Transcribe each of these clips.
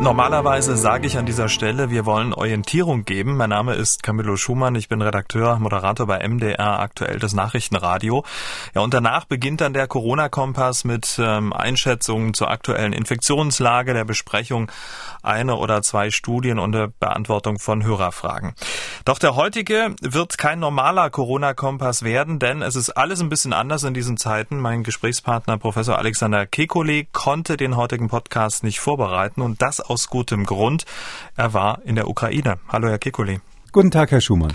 Normalerweise sage ich an dieser Stelle, wir wollen Orientierung geben. Mein Name ist Camillo Schumann, ich bin Redakteur, Moderator bei MDR aktuell das Nachrichtenradio. Ja, und danach beginnt dann der Corona-Kompass mit ähm, Einschätzungen zur aktuellen Infektionslage, der Besprechung eine oder zwei Studien und der Beantwortung von Hörerfragen. Doch der heutige wird kein normaler Corona-Kompass werden, denn es ist alles ein bisschen anders in diesen Zeiten. Mein Gesprächspartner Professor Alexander Kekulé konnte den heutigen Podcast nicht vorbereiten und das aus gutem Grund. Er war in der Ukraine. Hallo, Herr Kekulé. Guten Tag, Herr Schumann.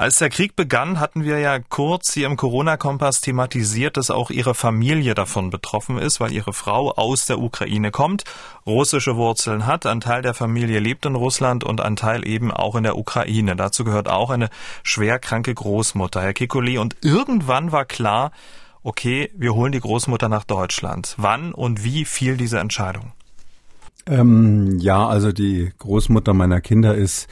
Als der Krieg begann, hatten wir ja kurz hier im Corona-Kompass thematisiert, dass auch Ihre Familie davon betroffen ist, weil Ihre Frau aus der Ukraine kommt, russische Wurzeln hat, ein Teil der Familie lebt in Russland und ein Teil eben auch in der Ukraine. Dazu gehört auch eine schwerkranke Großmutter, Herr Kikuli. Und irgendwann war klar, okay, wir holen die Großmutter nach Deutschland. Wann und wie fiel diese Entscheidung? Ähm, ja, also die Großmutter meiner Kinder ist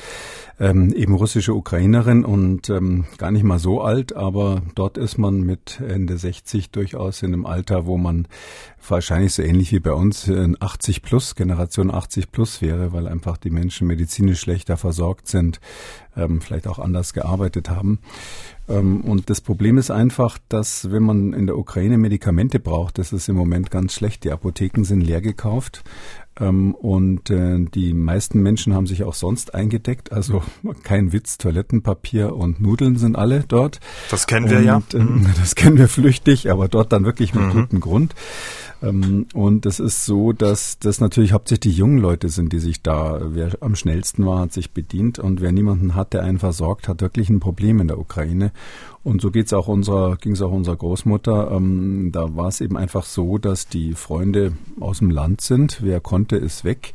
ähm, eben russische Ukrainerin und ähm, gar nicht mal so alt, aber dort ist man mit Ende 60 durchaus in einem Alter, wo man wahrscheinlich so ähnlich wie bei uns in 80 plus, Generation 80 plus wäre, weil einfach die Menschen medizinisch schlechter versorgt sind, ähm, vielleicht auch anders gearbeitet haben. Ähm, und das Problem ist einfach, dass wenn man in der Ukraine Medikamente braucht, das ist im Moment ganz schlecht. Die Apotheken sind leer gekauft. Ähm, und äh, die meisten Menschen haben sich auch sonst eingedeckt. Also kein Witz, Toilettenpapier und Nudeln sind alle dort. Das kennen wir und, ja. Äh, mhm. Das kennen wir flüchtig, aber dort dann wirklich mit mhm. gutem Grund. Ähm, und es ist so, dass das natürlich hauptsächlich die jungen Leute sind, die sich da, wer am schnellsten war, hat sich bedient. Und wer niemanden hat, der einen versorgt, hat wirklich ein Problem in der Ukraine. Und so geht's auch unserer, ging's auch unserer Großmutter. Ähm, da war es eben einfach so, dass die Freunde aus dem Land sind. Wer konnte, ist weg.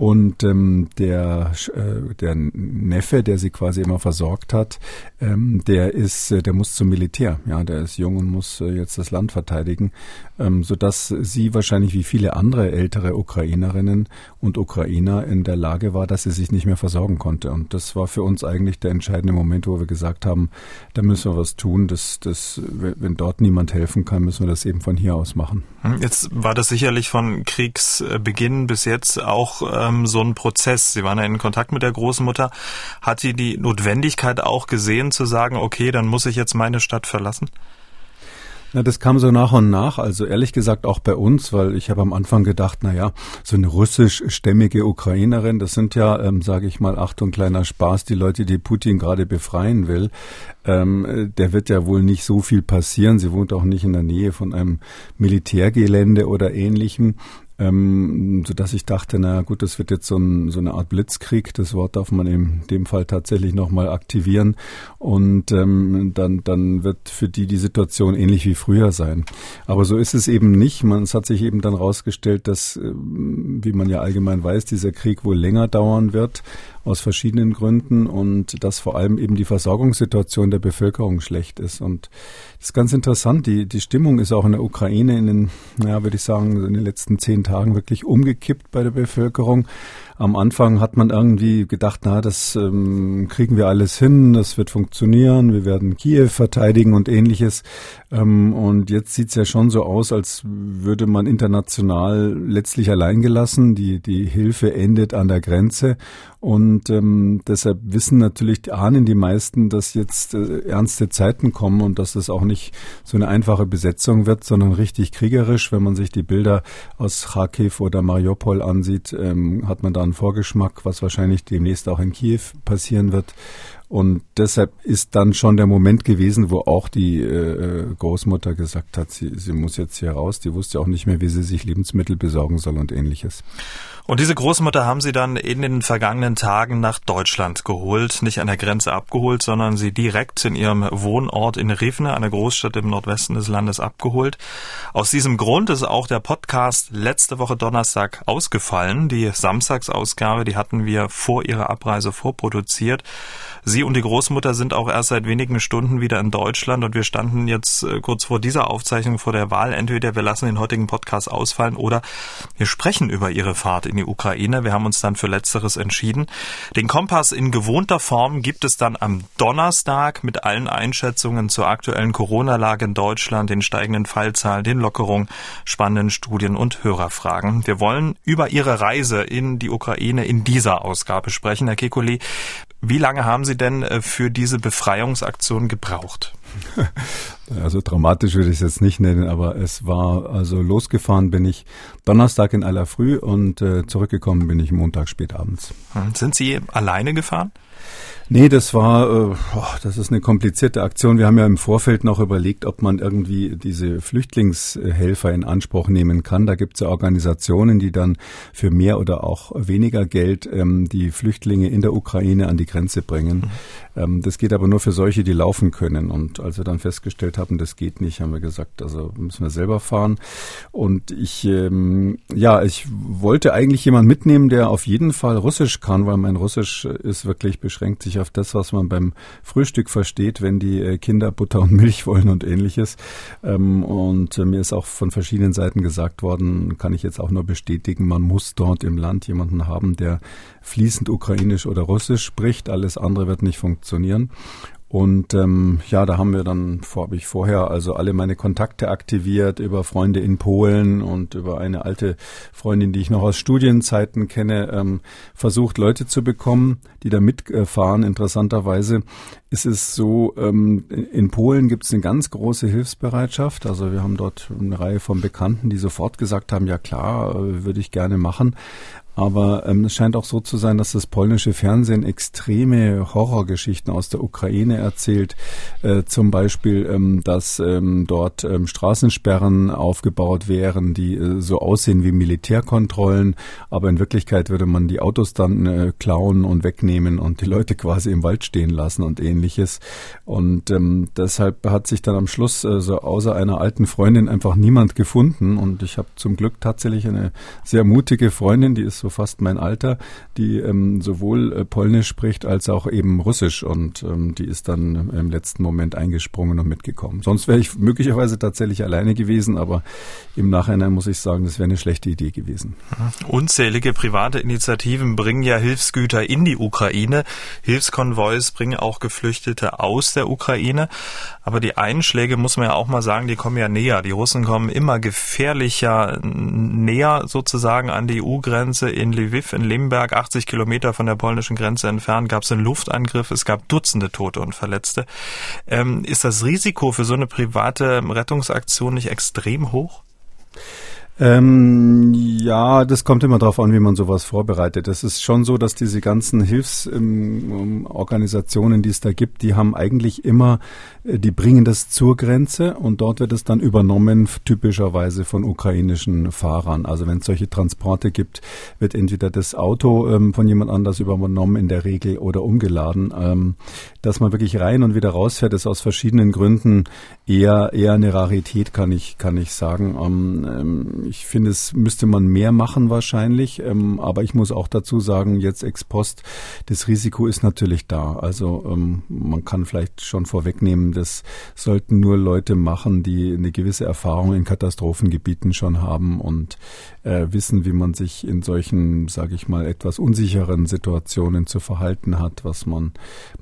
Und ähm, der, äh, der Neffe, der sie quasi immer versorgt hat, ähm, der ist, äh, der muss zum Militär. Ja, der ist jung und muss äh, jetzt das Land verteidigen, ähm, so dass sie wahrscheinlich wie viele andere ältere Ukrainerinnen und Ukrainer in der Lage war, dass sie sich nicht mehr versorgen konnte. Und das war für uns eigentlich der entscheidende Moment, wo wir gesagt haben, da müssen wir was tun. Das, das, wenn dort niemand helfen kann, müssen wir das eben von hier aus machen. Hm, jetzt war das sicherlich von Kriegsbeginn bis jetzt auch ähm, so ein Prozess. Sie waren ja in Kontakt mit der Großmutter. Hat sie die Notwendigkeit auch gesehen zu sagen, okay, dann muss ich jetzt meine Stadt verlassen? Na, das kam so nach und nach. Also ehrlich gesagt auch bei uns, weil ich habe am Anfang gedacht, na ja, so eine russischstämmige Ukrainerin, das sind ja, ähm, sage ich mal, Achtung, kleiner Spaß, die Leute, die Putin gerade befreien will. Ähm, der wird ja wohl nicht so viel passieren. Sie wohnt auch nicht in der Nähe von einem Militärgelände oder ähnlichem ähm, so dass ich dachte, na gut, das wird jetzt so, ein, so eine Art Blitzkrieg. Das Wort darf man in dem Fall tatsächlich nochmal aktivieren und ähm, dann, dann wird für die die Situation ähnlich wie früher sein. Aber so ist es eben nicht. Man, es hat sich eben dann rausgestellt, dass, äh, wie man ja allgemein weiß, dieser Krieg wohl länger dauern wird aus verschiedenen Gründen und dass vor allem eben die Versorgungssituation der Bevölkerung schlecht ist. Und das ist ganz interessant. Die, die Stimmung ist auch in der Ukraine in den, naja, würde ich sagen, in den letzten zehn Tagen wirklich umgekippt bei der Bevölkerung. Am Anfang hat man irgendwie gedacht, na, das ähm, kriegen wir alles hin, das wird funktionieren, wir werden Kiew verteidigen und ähnliches. Ähm, und jetzt sieht's ja schon so aus, als würde man international letztlich alleingelassen. Die, die Hilfe endet an der Grenze. Und ähm, deshalb wissen natürlich, ahnen die meisten, dass jetzt äh, ernste Zeiten kommen und dass es auch nicht so eine einfache Besetzung wird, sondern richtig kriegerisch. Wenn man sich die Bilder aus Kharkiv oder Mariupol ansieht, ähm, hat man da einen Vorgeschmack, was wahrscheinlich demnächst auch in Kiew passieren wird. Und deshalb ist dann schon der Moment gewesen, wo auch die äh, Großmutter gesagt hat, sie, sie muss jetzt hier raus. Die wusste auch nicht mehr, wie sie sich Lebensmittel besorgen soll und ähnliches. Und diese Großmutter haben Sie dann in den vergangenen Tagen nach Deutschland geholt, nicht an der Grenze abgeholt, sondern sie direkt in ihrem Wohnort in Rivne, einer Großstadt im Nordwesten des Landes, abgeholt. Aus diesem Grund ist auch der Podcast letzte Woche Donnerstag ausgefallen. Die Samstagsausgabe, die hatten wir vor ihrer Abreise vorproduziert. Sie und die Großmutter sind auch erst seit wenigen Stunden wieder in Deutschland und wir standen jetzt äh, kurz vor dieser Aufzeichnung vor der Wahl. Entweder wir lassen den heutigen Podcast ausfallen oder wir sprechen über Ihre Fahrt in die Ukraine. Wir haben uns dann für Letzteres entschieden. Den Kompass in gewohnter Form gibt es dann am Donnerstag mit allen Einschätzungen zur aktuellen Corona-Lage in Deutschland, den steigenden Fallzahlen, den Lockerungen, spannenden Studien und Hörerfragen. Wir wollen über Ihre Reise in die Ukraine in dieser Ausgabe sprechen. Herr Kekulé, wie lange haben Sie denn äh, für diese Befreiungsaktion gebraucht? Also dramatisch würde ich es jetzt nicht nennen, aber es war, also losgefahren bin ich Donnerstag in aller Früh und äh, zurückgekommen bin ich Montag spät abends. Hm, sind Sie alleine gefahren? Nee, das war, äh, das ist eine komplizierte Aktion. Wir haben ja im Vorfeld noch überlegt, ob man irgendwie diese Flüchtlingshelfer in Anspruch nehmen kann. Da gibt es ja Organisationen, die dann für mehr oder auch weniger Geld ähm, die Flüchtlinge in der Ukraine an die Grenze bringen. Ähm, das geht aber nur für solche, die laufen können. Und als wir dann festgestellt haben, das geht nicht, haben wir gesagt, also müssen wir selber fahren. Und ich, ähm, ja, ich wollte eigentlich jemanden mitnehmen, der auf jeden Fall Russisch kann, weil mein Russisch ist wirklich beschränkt sich auf das, was man beim Frühstück versteht, wenn die äh, Kinder Butter und Milch wollen und ähnliches. Ähm, und äh, mir ist auch von verschiedenen Seiten gesagt worden, kann ich jetzt auch nur bestätigen, man muss dort im Land jemanden haben, der fließend ukrainisch oder russisch spricht. Alles andere wird nicht funktionieren. Und ähm, ja, da haben wir dann, habe ich vorher also alle meine Kontakte aktiviert über Freunde in Polen und über eine alte Freundin, die ich noch aus Studienzeiten kenne, ähm, versucht Leute zu bekommen, die da mitfahren. Interessanterweise ist es so, ähm, in Polen gibt es eine ganz große Hilfsbereitschaft. Also wir haben dort eine Reihe von Bekannten, die sofort gesagt haben, ja klar, äh, würde ich gerne machen. Aber ähm, es scheint auch so zu sein, dass das polnische Fernsehen extreme Horrorgeschichten aus der Ukraine erzählt. Äh, zum Beispiel, ähm, dass ähm, dort ähm, Straßensperren aufgebaut wären, die äh, so aussehen wie Militärkontrollen, aber in Wirklichkeit würde man die Autos dann äh, klauen und wegnehmen und die Leute quasi im Wald stehen lassen und ähnliches. Und ähm, deshalb hat sich dann am Schluss äh, so außer einer alten Freundin einfach niemand gefunden. Und ich habe zum Glück tatsächlich eine sehr mutige Freundin, die ist so fast mein Alter, die ähm, sowohl äh, Polnisch spricht als auch eben Russisch und ähm, die ist dann im letzten Moment eingesprungen und mitgekommen. Sonst wäre ich möglicherweise tatsächlich alleine gewesen, aber im Nachhinein muss ich sagen, das wäre eine schlechte Idee gewesen. Unzählige private Initiativen bringen ja Hilfsgüter in die Ukraine. Hilfskonvois bringen auch Geflüchtete aus der Ukraine. Aber die Einschläge, muss man ja auch mal sagen, die kommen ja näher. Die Russen kommen immer gefährlicher näher sozusagen an die EU-Grenze in Lviv, in Lemberg, 80 Kilometer von der polnischen Grenze entfernt, gab es einen Luftangriff. Es gab Dutzende Tote und Verletzte. Ähm, ist das Risiko für so eine private Rettungsaktion nicht extrem hoch? Ähm, ja, das kommt immer darauf an, wie man sowas vorbereitet. Es ist schon so, dass diese ganzen Hilfsorganisationen, ähm, die es da gibt, die haben eigentlich immer, die bringen das zur Grenze und dort wird es dann übernommen, typischerweise von ukrainischen Fahrern. Also wenn es solche Transporte gibt, wird entweder das Auto ähm, von jemand anders übernommen in der Regel oder umgeladen. Ähm, dass man wirklich rein und wieder rausfährt, ist aus verschiedenen Gründen eher eher eine Rarität, kann ich kann ich sagen. Ähm, ähm ich finde, es müsste man mehr machen wahrscheinlich. Ähm, aber ich muss auch dazu sagen, jetzt ex post, das Risiko ist natürlich da. Also ähm, man kann vielleicht schon vorwegnehmen, das sollten nur Leute machen, die eine gewisse Erfahrung in Katastrophengebieten schon haben und äh, wissen, wie man sich in solchen, sage ich mal, etwas unsicheren Situationen zu verhalten hat, was man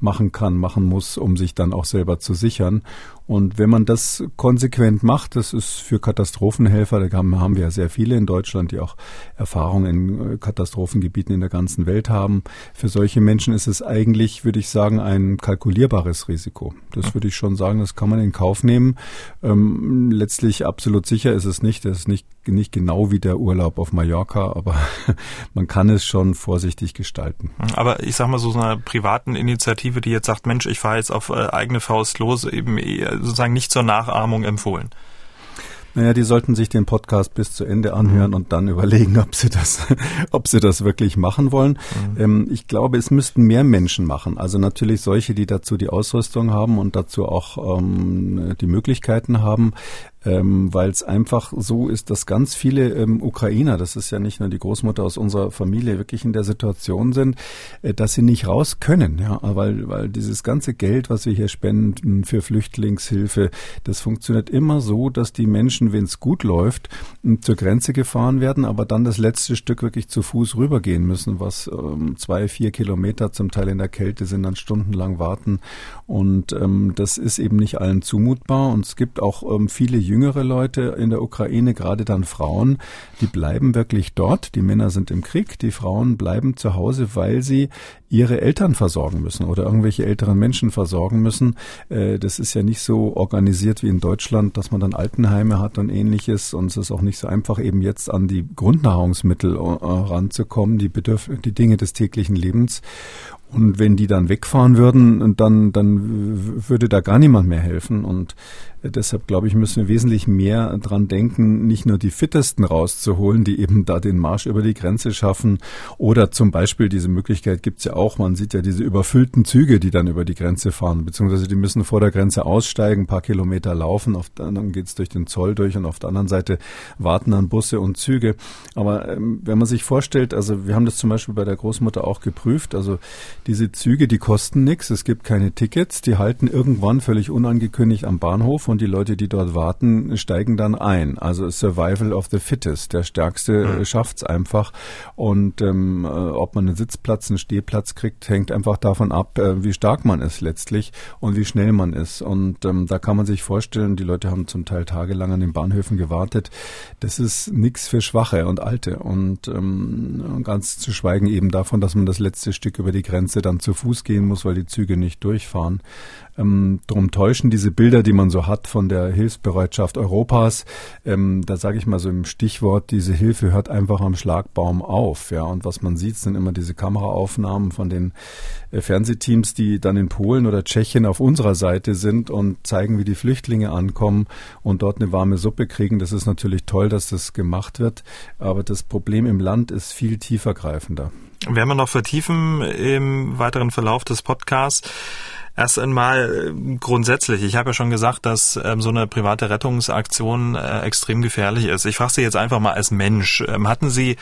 machen kann, machen muss, um sich dann auch selber zu sichern. Und wenn man das konsequent macht, das ist für Katastrophenhelfer, da haben wir ja sehr viele in Deutschland, die auch Erfahrungen in äh, Katastrophengebieten in der ganzen Welt haben. Für solche Menschen ist es eigentlich, würde ich sagen, ein kalkulierbares Risiko. Das würde ich schon sagen, das kann man in Kauf nehmen. Ähm, letztlich absolut sicher ist es nicht. Es ist nicht, nicht genau wie der Urlaub auf Mallorca, aber man kann es schon vorsichtig gestalten. Aber ich sag mal so, so einer privaten Initiative, die jetzt sagt, Mensch, ich fahre jetzt auf äh, eigene Faust los, eben sozusagen nicht zur Nachahmung empfohlen. Naja, die sollten sich den Podcast bis zu Ende anhören mhm. und dann überlegen, ob sie das, ob sie das wirklich machen wollen. Mhm. Ähm, ich glaube, es müssten mehr Menschen machen. Also natürlich solche, die dazu die Ausrüstung haben und dazu auch ähm, die Möglichkeiten haben. Ähm, weil es einfach so ist, dass ganz viele ähm, Ukrainer, das ist ja nicht nur die Großmutter aus unserer Familie, wirklich in der Situation sind, äh, dass sie nicht raus können, ja, weil, weil dieses ganze Geld, was wir hier spenden für Flüchtlingshilfe, das funktioniert immer so, dass die Menschen, wenn es gut läuft, zur Grenze gefahren werden, aber dann das letzte Stück wirklich zu Fuß rübergehen müssen, was ähm, zwei, vier Kilometer zum Teil in der Kälte sind, dann stundenlang warten. Und ähm, das ist eben nicht allen zumutbar. Und es gibt auch ähm, viele jüngere Leute in der Ukraine, gerade dann Frauen, die bleiben wirklich dort. Die Männer sind im Krieg, die Frauen bleiben zu Hause, weil sie ihre Eltern versorgen müssen oder irgendwelche älteren Menschen versorgen müssen. Äh, das ist ja nicht so organisiert wie in Deutschland, dass man dann Altenheime hat und ähnliches. Und es ist auch nicht so einfach, eben jetzt an die Grundnahrungsmittel äh, ranzukommen, die Bedürf die Dinge des täglichen Lebens. Und wenn die dann wegfahren würden, dann, dann würde da gar niemand mehr helfen. Und Deshalb glaube ich, müssen wir wesentlich mehr dran denken, nicht nur die Fittesten rauszuholen, die eben da den Marsch über die Grenze schaffen. Oder zum Beispiel diese Möglichkeit gibt es ja auch. Man sieht ja diese überfüllten Züge, die dann über die Grenze fahren, beziehungsweise die müssen vor der Grenze aussteigen, paar Kilometer laufen, auf der anderen geht es durch den Zoll durch und auf der anderen Seite warten dann Busse und Züge. Aber ähm, wenn man sich vorstellt, also wir haben das zum Beispiel bei der Großmutter auch geprüft, also diese Züge, die kosten nichts, es gibt keine Tickets, die halten irgendwann völlig unangekündigt am Bahnhof und die Leute, die dort warten, steigen dann ein. Also Survival of the Fittest. Der Stärkste mhm. schafft's einfach. Und ähm, äh, ob man einen Sitzplatz, einen Stehplatz kriegt, hängt einfach davon ab, äh, wie stark man ist letztlich und wie schnell man ist. Und ähm, da kann man sich vorstellen, die Leute haben zum Teil tagelang an den Bahnhöfen gewartet. Das ist nichts für Schwache und Alte. Und ähm, ganz zu schweigen eben davon, dass man das letzte Stück über die Grenze dann zu Fuß gehen muss, weil die Züge nicht durchfahren. Ähm, drum täuschen diese Bilder, die man so hat von der Hilfsbereitschaft Europas. Ähm, da sage ich mal so im Stichwort, diese Hilfe hört einfach am Schlagbaum auf. Ja, und was man sieht, sind immer diese Kameraaufnahmen von den äh, Fernsehteams, die dann in Polen oder Tschechien auf unserer Seite sind und zeigen, wie die Flüchtlinge ankommen und dort eine warme Suppe kriegen. Das ist natürlich toll, dass das gemacht wird. Aber das Problem im Land ist viel tiefergreifender. Werden wir noch vertiefen im weiteren Verlauf des Podcasts. Erst einmal äh, grundsätzlich, ich habe ja schon gesagt, dass ähm, so eine private Rettungsaktion äh, extrem gefährlich ist. Ich frage Sie jetzt einfach mal als Mensch, ähm, hatten Sie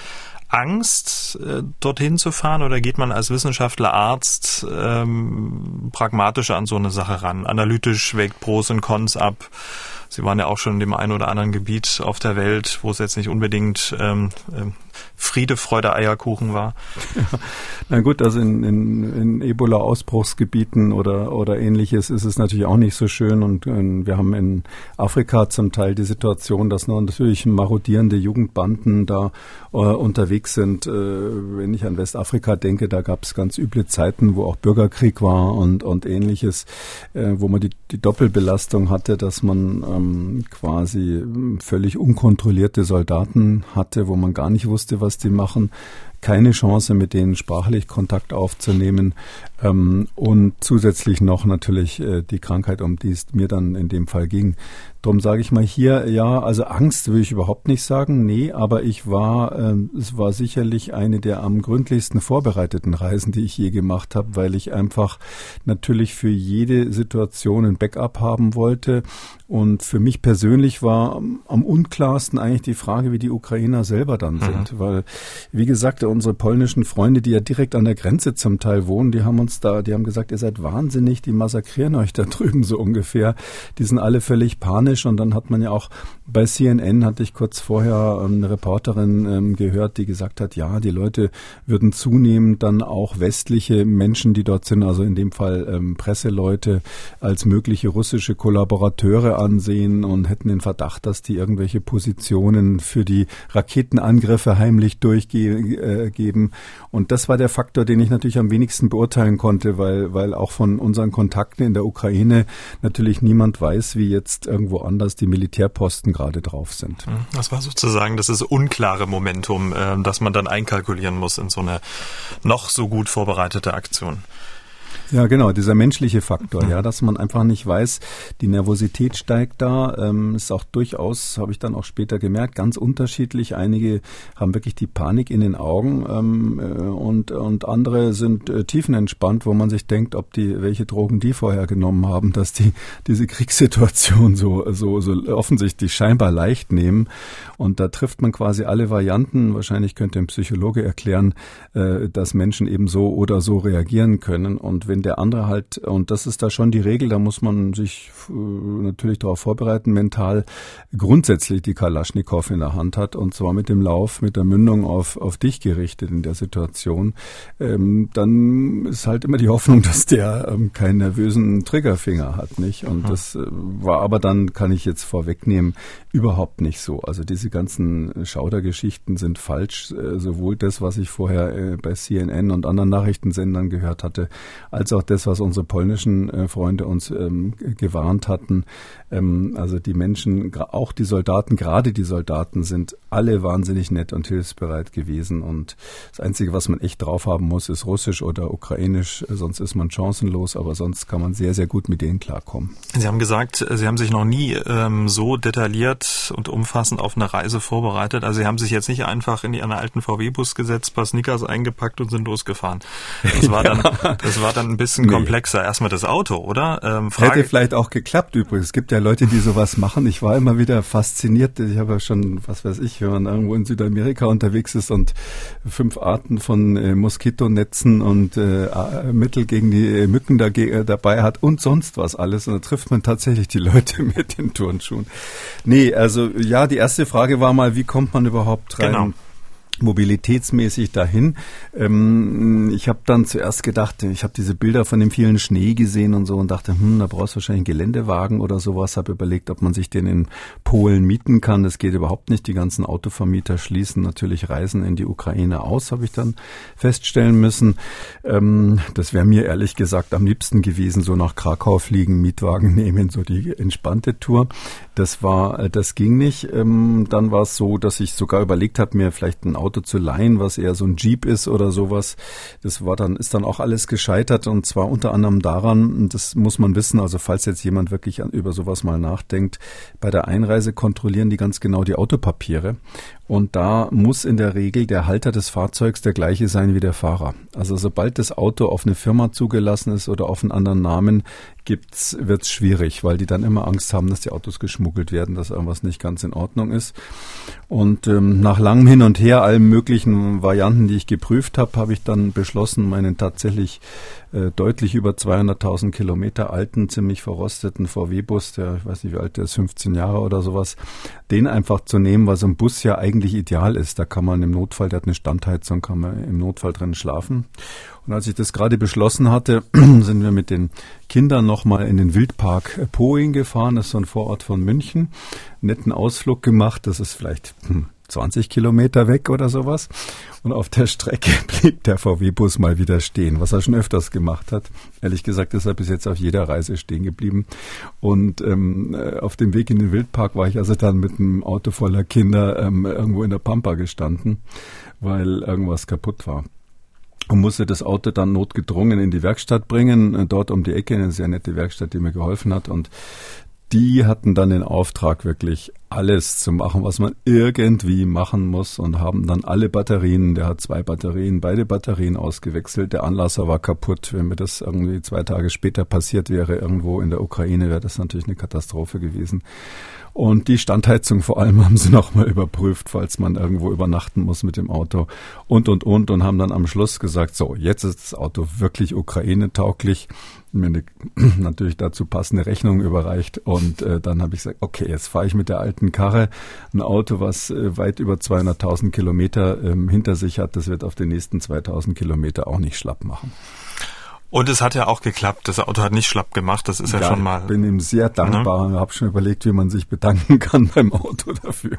Angst, äh, dorthin zu fahren oder geht man als Wissenschaftler, Arzt ähm, pragmatischer an so eine Sache ran? Analytisch wägt Pros und Cons ab. Sie waren ja auch schon in dem einen oder anderen Gebiet auf der Welt, wo es jetzt nicht unbedingt ähm, ähm Friede, Freude, Eierkuchen war. Ja, na gut, also in, in, in Ebola-Ausbruchsgebieten oder, oder ähnliches ist es natürlich auch nicht so schön. Und äh, wir haben in Afrika zum Teil die Situation, dass natürlich marodierende Jugendbanden da äh, unterwegs sind. Äh, wenn ich an Westafrika denke, da gab es ganz üble Zeiten, wo auch Bürgerkrieg war und, und ähnliches, äh, wo man die, die Doppelbelastung hatte, dass man ähm, quasi völlig unkontrollierte Soldaten hatte, wo man gar nicht wusste, was die machen, keine Chance, mit denen sprachlich Kontakt aufzunehmen ähm, und zusätzlich noch natürlich äh, die Krankheit, um die es mir dann in dem Fall ging. Drum sage ich mal hier, ja, also Angst will ich überhaupt nicht sagen, nee, aber ich war, äh, es war sicherlich eine der am gründlichsten vorbereiteten Reisen, die ich je gemacht habe, weil ich einfach natürlich für jede Situation ein Backup haben wollte. Und für mich persönlich war am unklarsten eigentlich die Frage, wie die Ukrainer selber dann mhm. sind, weil, wie gesagt, unsere polnischen Freunde, die ja direkt an der Grenze zum Teil wohnen, die haben uns da, die haben gesagt, ihr seid wahnsinnig, die massakrieren euch da drüben so ungefähr. Die sind alle völlig panisch und dann hat man ja auch bei CNN hatte ich kurz vorher ähm, eine Reporterin ähm, gehört, die gesagt hat, ja, die Leute würden zunehmend dann auch westliche Menschen, die dort sind, also in dem Fall ähm, Presseleute, als mögliche russische Kollaborateure ansehen und hätten den Verdacht, dass die irgendwelche Positionen für die Raketenangriffe heimlich durchgeben. Und das war der Faktor, den ich natürlich am wenigsten beurteilen konnte, weil, weil auch von unseren Kontakten in der Ukraine natürlich niemand weiß, wie jetzt irgendwo anders die Militärposten gerade drauf sind. Hm, das war sozusagen das ist unklare Momentum, äh, das man dann einkalkulieren muss in so eine noch so gut vorbereitete Aktion. Ja, genau, dieser menschliche Faktor, ja, dass man einfach nicht weiß, die Nervosität steigt da, ähm, ist auch durchaus, habe ich dann auch später gemerkt, ganz unterschiedlich. Einige haben wirklich die Panik in den Augen ähm, äh, und, und andere sind äh, tiefenentspannt, wo man sich denkt, ob die, welche Drogen die vorher genommen haben, dass die diese Kriegssituation so, so, so offensichtlich scheinbar leicht nehmen. Und da trifft man quasi alle Varianten. Wahrscheinlich könnte ein Psychologe erklären, äh, dass Menschen eben so oder so reagieren können. Und wenn der andere halt, und das ist da schon die Regel, da muss man sich äh, natürlich darauf vorbereiten, mental grundsätzlich die Kalaschnikow in der Hand hat und zwar mit dem Lauf, mit der Mündung auf, auf dich gerichtet in der Situation, ähm, dann ist halt immer die Hoffnung, dass der ähm, keinen nervösen Triggerfinger hat, nicht? Und mhm. das äh, war aber dann, kann ich jetzt vorwegnehmen, überhaupt nicht so. Also diese ganzen Schaudergeschichten sind falsch, äh, sowohl das, was ich vorher äh, bei CNN und anderen Nachrichtensendern gehört hatte, als auch das, was unsere polnischen äh, Freunde uns ähm, gewarnt hatten. Ähm, also die Menschen, auch die Soldaten, gerade die Soldaten sind alle wahnsinnig nett und hilfsbereit gewesen. Und das Einzige, was man echt drauf haben muss, ist Russisch oder Ukrainisch. Sonst ist man chancenlos, aber sonst kann man sehr, sehr gut mit denen klarkommen. Sie haben gesagt, Sie haben sich noch nie ähm, so detailliert und umfassend auf eine Reise vorbereitet. Also Sie haben sich jetzt nicht einfach in Ihren alten VW-Bus gesetzt, paar Snickers eingepackt und sind losgefahren. Das war dann, das war dann ein bisschen nee. komplexer. Erstmal das Auto, oder? Ähm, Hätte vielleicht auch geklappt übrigens. Es gibt ja Leute, die sowas machen. Ich war immer wieder fasziniert. Ich habe ja schon, was weiß ich, wenn man irgendwo in Südamerika unterwegs ist und fünf Arten von äh, Moskitonetzen und äh, Mittel gegen die äh, Mücken da, äh, dabei hat und sonst was alles. Und da trifft man tatsächlich die Leute mit den Turnschuhen. Nee, also ja, die erste Frage war mal, wie kommt man überhaupt rein? Genau mobilitätsmäßig dahin. Ähm, ich habe dann zuerst gedacht, ich habe diese Bilder von dem vielen Schnee gesehen und so und dachte, hm, da brauchst du wahrscheinlich einen Geländewagen oder sowas. Habe überlegt, ob man sich den in Polen mieten kann. Das geht überhaupt nicht. Die ganzen Autovermieter schließen natürlich Reisen in die Ukraine aus, habe ich dann feststellen müssen. Ähm, das wäre mir ehrlich gesagt am liebsten gewesen, so nach Krakau fliegen, Mietwagen nehmen, so die entspannte Tour. Das war, äh, das ging nicht. Ähm, dann war es so, dass ich sogar überlegt habe, mir vielleicht ein Auto zu leihen, was eher so ein Jeep ist oder sowas. Das war dann, ist dann auch alles gescheitert und zwar unter anderem daran, das muss man wissen, also falls jetzt jemand wirklich über sowas mal nachdenkt, bei der Einreise kontrollieren die ganz genau die Autopapiere und da muss in der Regel der Halter des Fahrzeugs der gleiche sein wie der Fahrer. Also sobald das Auto auf eine Firma zugelassen ist oder auf einen anderen Namen, gibt's, wird's schwierig, weil die dann immer Angst haben, dass die Autos geschmuggelt werden, dass irgendwas nicht ganz in Ordnung ist. Und ähm, nach langem Hin und Her, allen möglichen Varianten, die ich geprüft habe, habe ich dann beschlossen, meinen tatsächlich äh, deutlich über 200.000 Kilometer alten, ziemlich verrosteten VW-Bus, der, ich weiß nicht wie alt der ist, 15 Jahre oder sowas, den einfach zu nehmen, weil so ein Bus ja eigentlich ideal ist. Da kann man im Notfall, der hat eine Standheizung, kann man im Notfall drin schlafen. Und als ich das gerade beschlossen hatte, sind wir mit den Kindern nochmal in den Wildpark Poing gefahren. Das ist so ein Vorort von München. Netten Ausflug gemacht. Das ist vielleicht hm, 20 Kilometer weg oder sowas. Und auf der Strecke blieb der VW-Bus mal wieder stehen, was er schon öfters gemacht hat. Ehrlich gesagt ist er bis jetzt auf jeder Reise stehen geblieben. Und ähm, äh, auf dem Weg in den Wildpark war ich also dann mit einem Auto voller Kinder ähm, irgendwo in der Pampa gestanden, weil irgendwas kaputt war und musste das Auto dann notgedrungen in die Werkstatt bringen, äh, dort um die Ecke, eine sehr nette Werkstatt, die mir geholfen hat. Und die hatten dann den Auftrag, wirklich alles zu machen, was man irgendwie machen muss und haben dann alle Batterien, der hat zwei Batterien, beide Batterien ausgewechselt. Der Anlasser war kaputt. Wenn mir das irgendwie zwei Tage später passiert wäre, irgendwo in der Ukraine, wäre das natürlich eine Katastrophe gewesen. Und die Standheizung vor allem haben sie nochmal überprüft, falls man irgendwo übernachten muss mit dem Auto und, und, und und haben dann am Schluss gesagt, so, jetzt ist das Auto wirklich Ukraine-tauglich. Mir eine, natürlich dazu passende Rechnung überreicht und äh, dann habe ich gesagt, okay, jetzt fahre ich mit der alten Karre ein Auto, was äh, weit über 200.000 Kilometer ähm, hinter sich hat. Das wird auf den nächsten 2.000 Kilometer auch nicht schlapp machen. Und es hat ja auch geklappt. Das Auto hat nicht schlapp gemacht. Das ist ja, ja schon mal. Ich bin ihm sehr dankbar. Ne? Habe schon überlegt, wie man sich bedanken kann beim Auto dafür.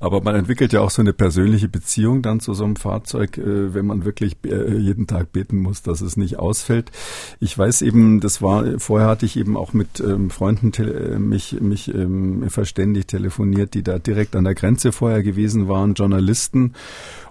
Aber man entwickelt ja auch so eine persönliche Beziehung dann zu so einem Fahrzeug, äh, wenn man wirklich äh, jeden Tag beten muss, dass es nicht ausfällt. Ich weiß eben, das war vorher hatte ich eben auch mit ähm, Freunden äh, mich mich ähm, verständigt telefoniert, die da direkt an der Grenze vorher gewesen waren, Journalisten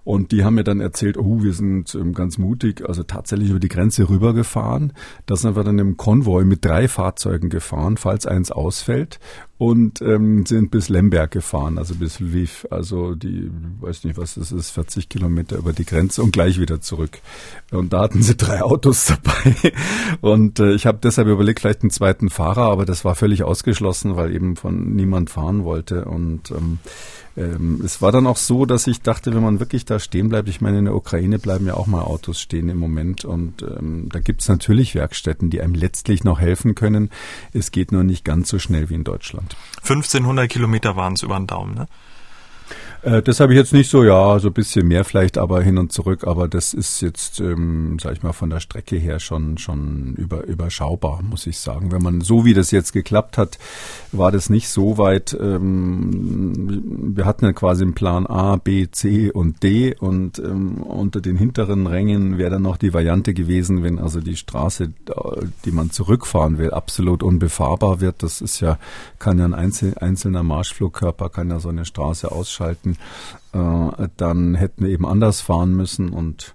Und die haben mir dann erzählt, oh, wir sind ähm, ganz mutig, also tatsächlich über die Grenze rübergefahren. Da sind wir dann im Konvoi mit drei Fahrzeugen gefahren, falls eins ausfällt und ähm, sind bis Lemberg gefahren, also bis Lviv, also die, weiß nicht was das ist, 40 Kilometer über die Grenze und gleich wieder zurück. Und da hatten sie drei Autos dabei und äh, ich habe deshalb überlegt, vielleicht einen zweiten Fahrer, aber das war völlig ausgeschlossen, weil eben von niemand fahren wollte und ähm, ähm, es war dann auch so, dass ich dachte, wenn man wirklich da stehen bleibt, ich meine, in der Ukraine bleiben ja auch mal Autos stehen im Moment und ähm, da gibt es natürlich Werkstätten, die einem letztlich noch helfen können. Es geht nur nicht ganz so schnell wie in Deutschland. 1500 Kilometer waren es über den Daumen, ne? Äh, das habe ich jetzt nicht so, ja, so ein bisschen mehr vielleicht, aber hin und zurück. Aber das ist jetzt, ähm, sag ich mal, von der Strecke her schon schon über, überschaubar, muss ich sagen. Wenn man so wie das jetzt geklappt hat, war das nicht so weit. Ähm, wir hatten ja quasi einen Plan A, B, C und D und ähm, unter den hinteren Rängen wäre dann noch die Variante gewesen, wenn also die Straße, die man zurückfahren will, absolut unbefahrbar wird. Das ist ja, kann ja ein einzelner Marschflugkörper, kann ja so eine Straße ausschalten dann hätten wir eben anders fahren müssen und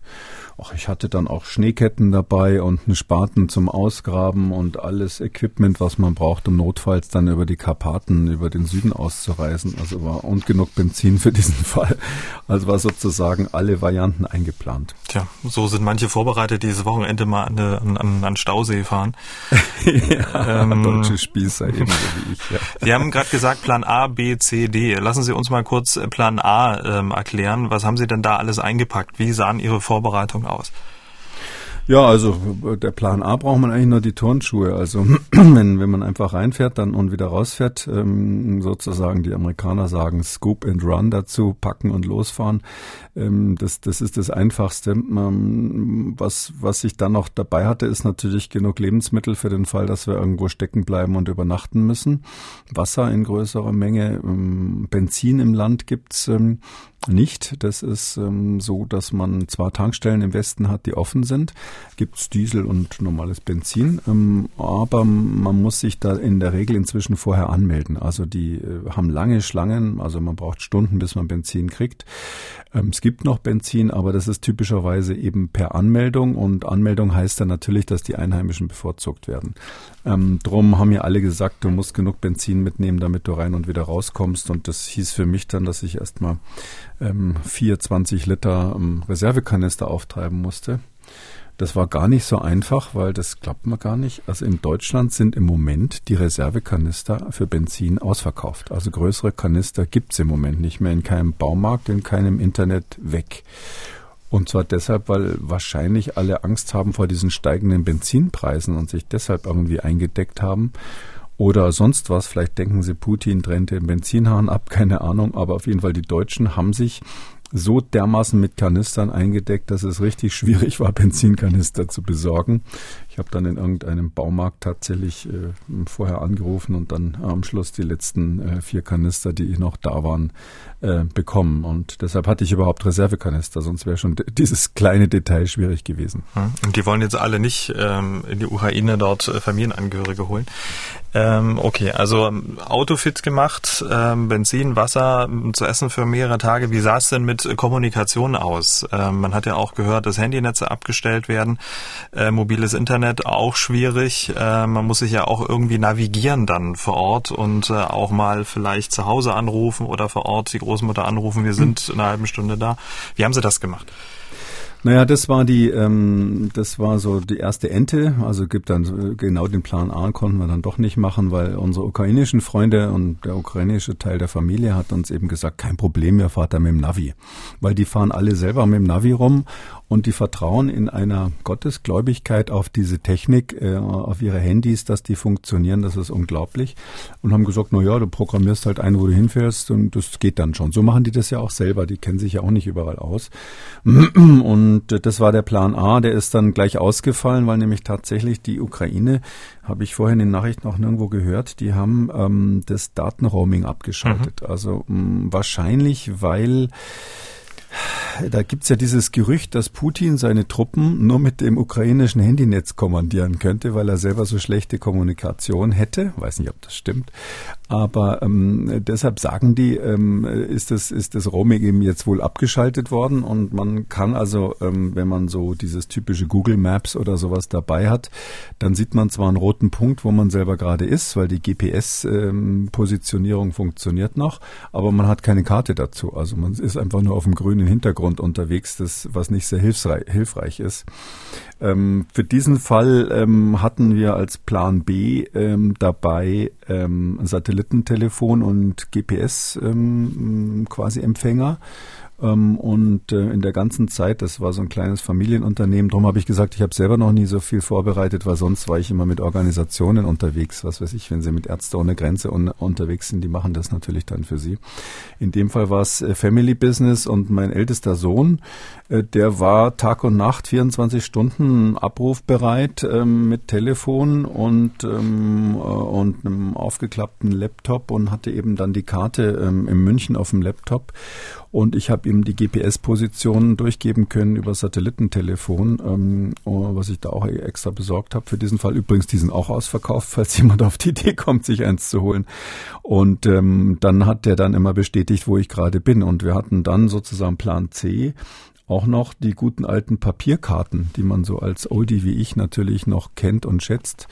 Ach, ich hatte dann auch Schneeketten dabei und einen Spaten zum Ausgraben und alles Equipment, was man braucht, um notfalls dann über die Karpaten, über den Süden auszureisen. Also war und genug Benzin für diesen Fall. Also war sozusagen alle Varianten eingeplant. Tja, so sind manche vorbereitet, dieses Wochenende mal an, an, an Stausee fahren. ja, ähm, deutsche Spießer ebenso wie ich. Ja. Sie haben gerade gesagt Plan A, B, C, D. Lassen Sie uns mal kurz Plan A ähm, erklären. Was haben Sie denn da alles eingepackt? Wie sahen Ihre Vorbereitungen aus? Ja, also der Plan A braucht man eigentlich nur die Turnschuhe. Also wenn, wenn man einfach reinfährt dann und wieder rausfährt, ähm, sozusagen die Amerikaner sagen Scoop and Run dazu, packen und losfahren. Ähm, das, das ist das Einfachste. Ähm, was, was ich dann noch dabei hatte, ist natürlich genug Lebensmittel für den Fall, dass wir irgendwo stecken bleiben und übernachten müssen. Wasser in größerer Menge, ähm, Benzin im Land gibt's nicht. Das ist ähm, so, dass man zwar Tankstellen im Westen hat, die offen sind, gibt's Diesel und normales Benzin, ähm, aber man muss sich da in der Regel inzwischen vorher anmelden. Also die äh, haben lange Schlangen, also man braucht Stunden, bis man Benzin kriegt. Ähm, es gibt noch Benzin, aber das ist typischerweise eben per Anmeldung und Anmeldung heißt dann natürlich, dass die Einheimischen bevorzugt werden. Ähm, drum haben mir alle gesagt, du musst genug Benzin mitnehmen, damit du rein und wieder rauskommst und das hieß für mich dann, dass ich erstmal ähm, 4 20 Liter ähm, Reservekanister auftreiben musste. Das war gar nicht so einfach, weil das klappt man gar nicht. Also in Deutschland sind im Moment die Reservekanister für Benzin ausverkauft. Also größere Kanister gibt's im Moment nicht mehr in keinem Baumarkt, in keinem Internet weg. Und zwar deshalb, weil wahrscheinlich alle Angst haben vor diesen steigenden Benzinpreisen und sich deshalb irgendwie eingedeckt haben. Oder sonst was. Vielleicht denken sie, Putin trennt den Benzinhahn ab, keine Ahnung. Aber auf jeden Fall, die Deutschen haben sich so dermaßen mit Kanistern eingedeckt, dass es richtig schwierig war, Benzinkanister zu besorgen. Ich habe dann in irgendeinem Baumarkt tatsächlich äh, vorher angerufen und dann am Schluss die letzten äh, vier Kanister, die noch da waren, äh, bekommen. Und deshalb hatte ich überhaupt Reservekanister, sonst wäre schon dieses kleine Detail schwierig gewesen. Hm. Und die wollen jetzt alle nicht ähm, in die Ukraine dort äh, Familienangehörige holen. Ähm, okay, also ähm, Auto fit gemacht, ähm, Benzin, Wasser zu essen für mehrere Tage. Wie sah es denn mit Kommunikation aus? Ähm, man hat ja auch gehört, dass Handynetze abgestellt werden, äh, mobiles Internet auch schwierig. Äh, man muss sich ja auch irgendwie navigieren dann vor Ort und äh, auch mal vielleicht zu Hause anrufen oder vor Ort die Großmutter anrufen, wir sind in einer halben Stunde da. Wie haben Sie das gemacht? Naja, das war die, ähm, das war so die erste Ente. Also gibt dann genau den Plan A konnten wir dann doch nicht machen, weil unsere ukrainischen Freunde und der ukrainische Teil der Familie hat uns eben gesagt, kein Problem, ihr fahrt da mit dem Navi, weil die fahren alle selber mit dem Navi rum und die vertrauen in einer Gottesgläubigkeit auf diese Technik, äh, auf ihre Handys, dass die funktionieren, das ist unglaublich. Und haben gesagt, na ja, du programmierst halt ein, wo du hinfährst und das geht dann schon. So machen die das ja auch selber, die kennen sich ja auch nicht überall aus. Und das war der Plan A, der ist dann gleich ausgefallen, weil nämlich tatsächlich die Ukraine, habe ich vorhin in den Nachrichten auch nirgendwo gehört, die haben ähm, das Datenroaming abgeschaltet. Mhm. Also mh, wahrscheinlich, weil da gibt's ja dieses Gerücht, dass Putin seine Truppen nur mit dem ukrainischen Handynetz kommandieren könnte, weil er selber so schlechte Kommunikation hätte. Weiß nicht, ob das stimmt. Aber ähm, deshalb sagen die, ähm, ist das, ist das Roaming eben jetzt wohl abgeschaltet worden und man kann also, ähm, wenn man so dieses typische Google Maps oder sowas dabei hat, dann sieht man zwar einen roten Punkt, wo man selber gerade ist, weil die GPS-Positionierung ähm, funktioniert noch, aber man hat keine Karte dazu. Also man ist einfach nur auf dem grünen Hintergrund unterwegs, das, was nicht sehr hilfreich, hilfreich ist. Ähm, für diesen Fall ähm, hatten wir als Plan B ähm, dabei ähm, Satellitentelefon und GPS ähm, quasi Empfänger. Ähm, und äh, in der ganzen Zeit, das war so ein kleines Familienunternehmen, darum habe ich gesagt, ich habe selber noch nie so viel vorbereitet, weil sonst war ich immer mit Organisationen unterwegs. Was weiß ich, wenn sie mit Ärzte ohne Grenze un unterwegs sind, die machen das natürlich dann für sie. In dem Fall war es äh, Family Business und mein ältester Sohn, äh, der war Tag und Nacht 24 Stunden abrufbereit ähm, mit Telefon und, ähm, äh, und einem aufgeklappten Laptop und hatte eben dann die Karte in München auf dem Laptop und ich habe ihm die GPS-Positionen durchgeben können über Satellitentelefon, ähm, oh, was ich da auch extra besorgt habe für diesen Fall. Übrigens, die sind auch ausverkauft, falls jemand auf die Idee kommt, sich eins zu holen. Und ähm, dann hat der dann immer bestätigt, wo ich gerade bin. Und wir hatten dann sozusagen Plan C auch noch die guten alten Papierkarten, die man so als Oldie wie ich natürlich noch kennt und schätzt.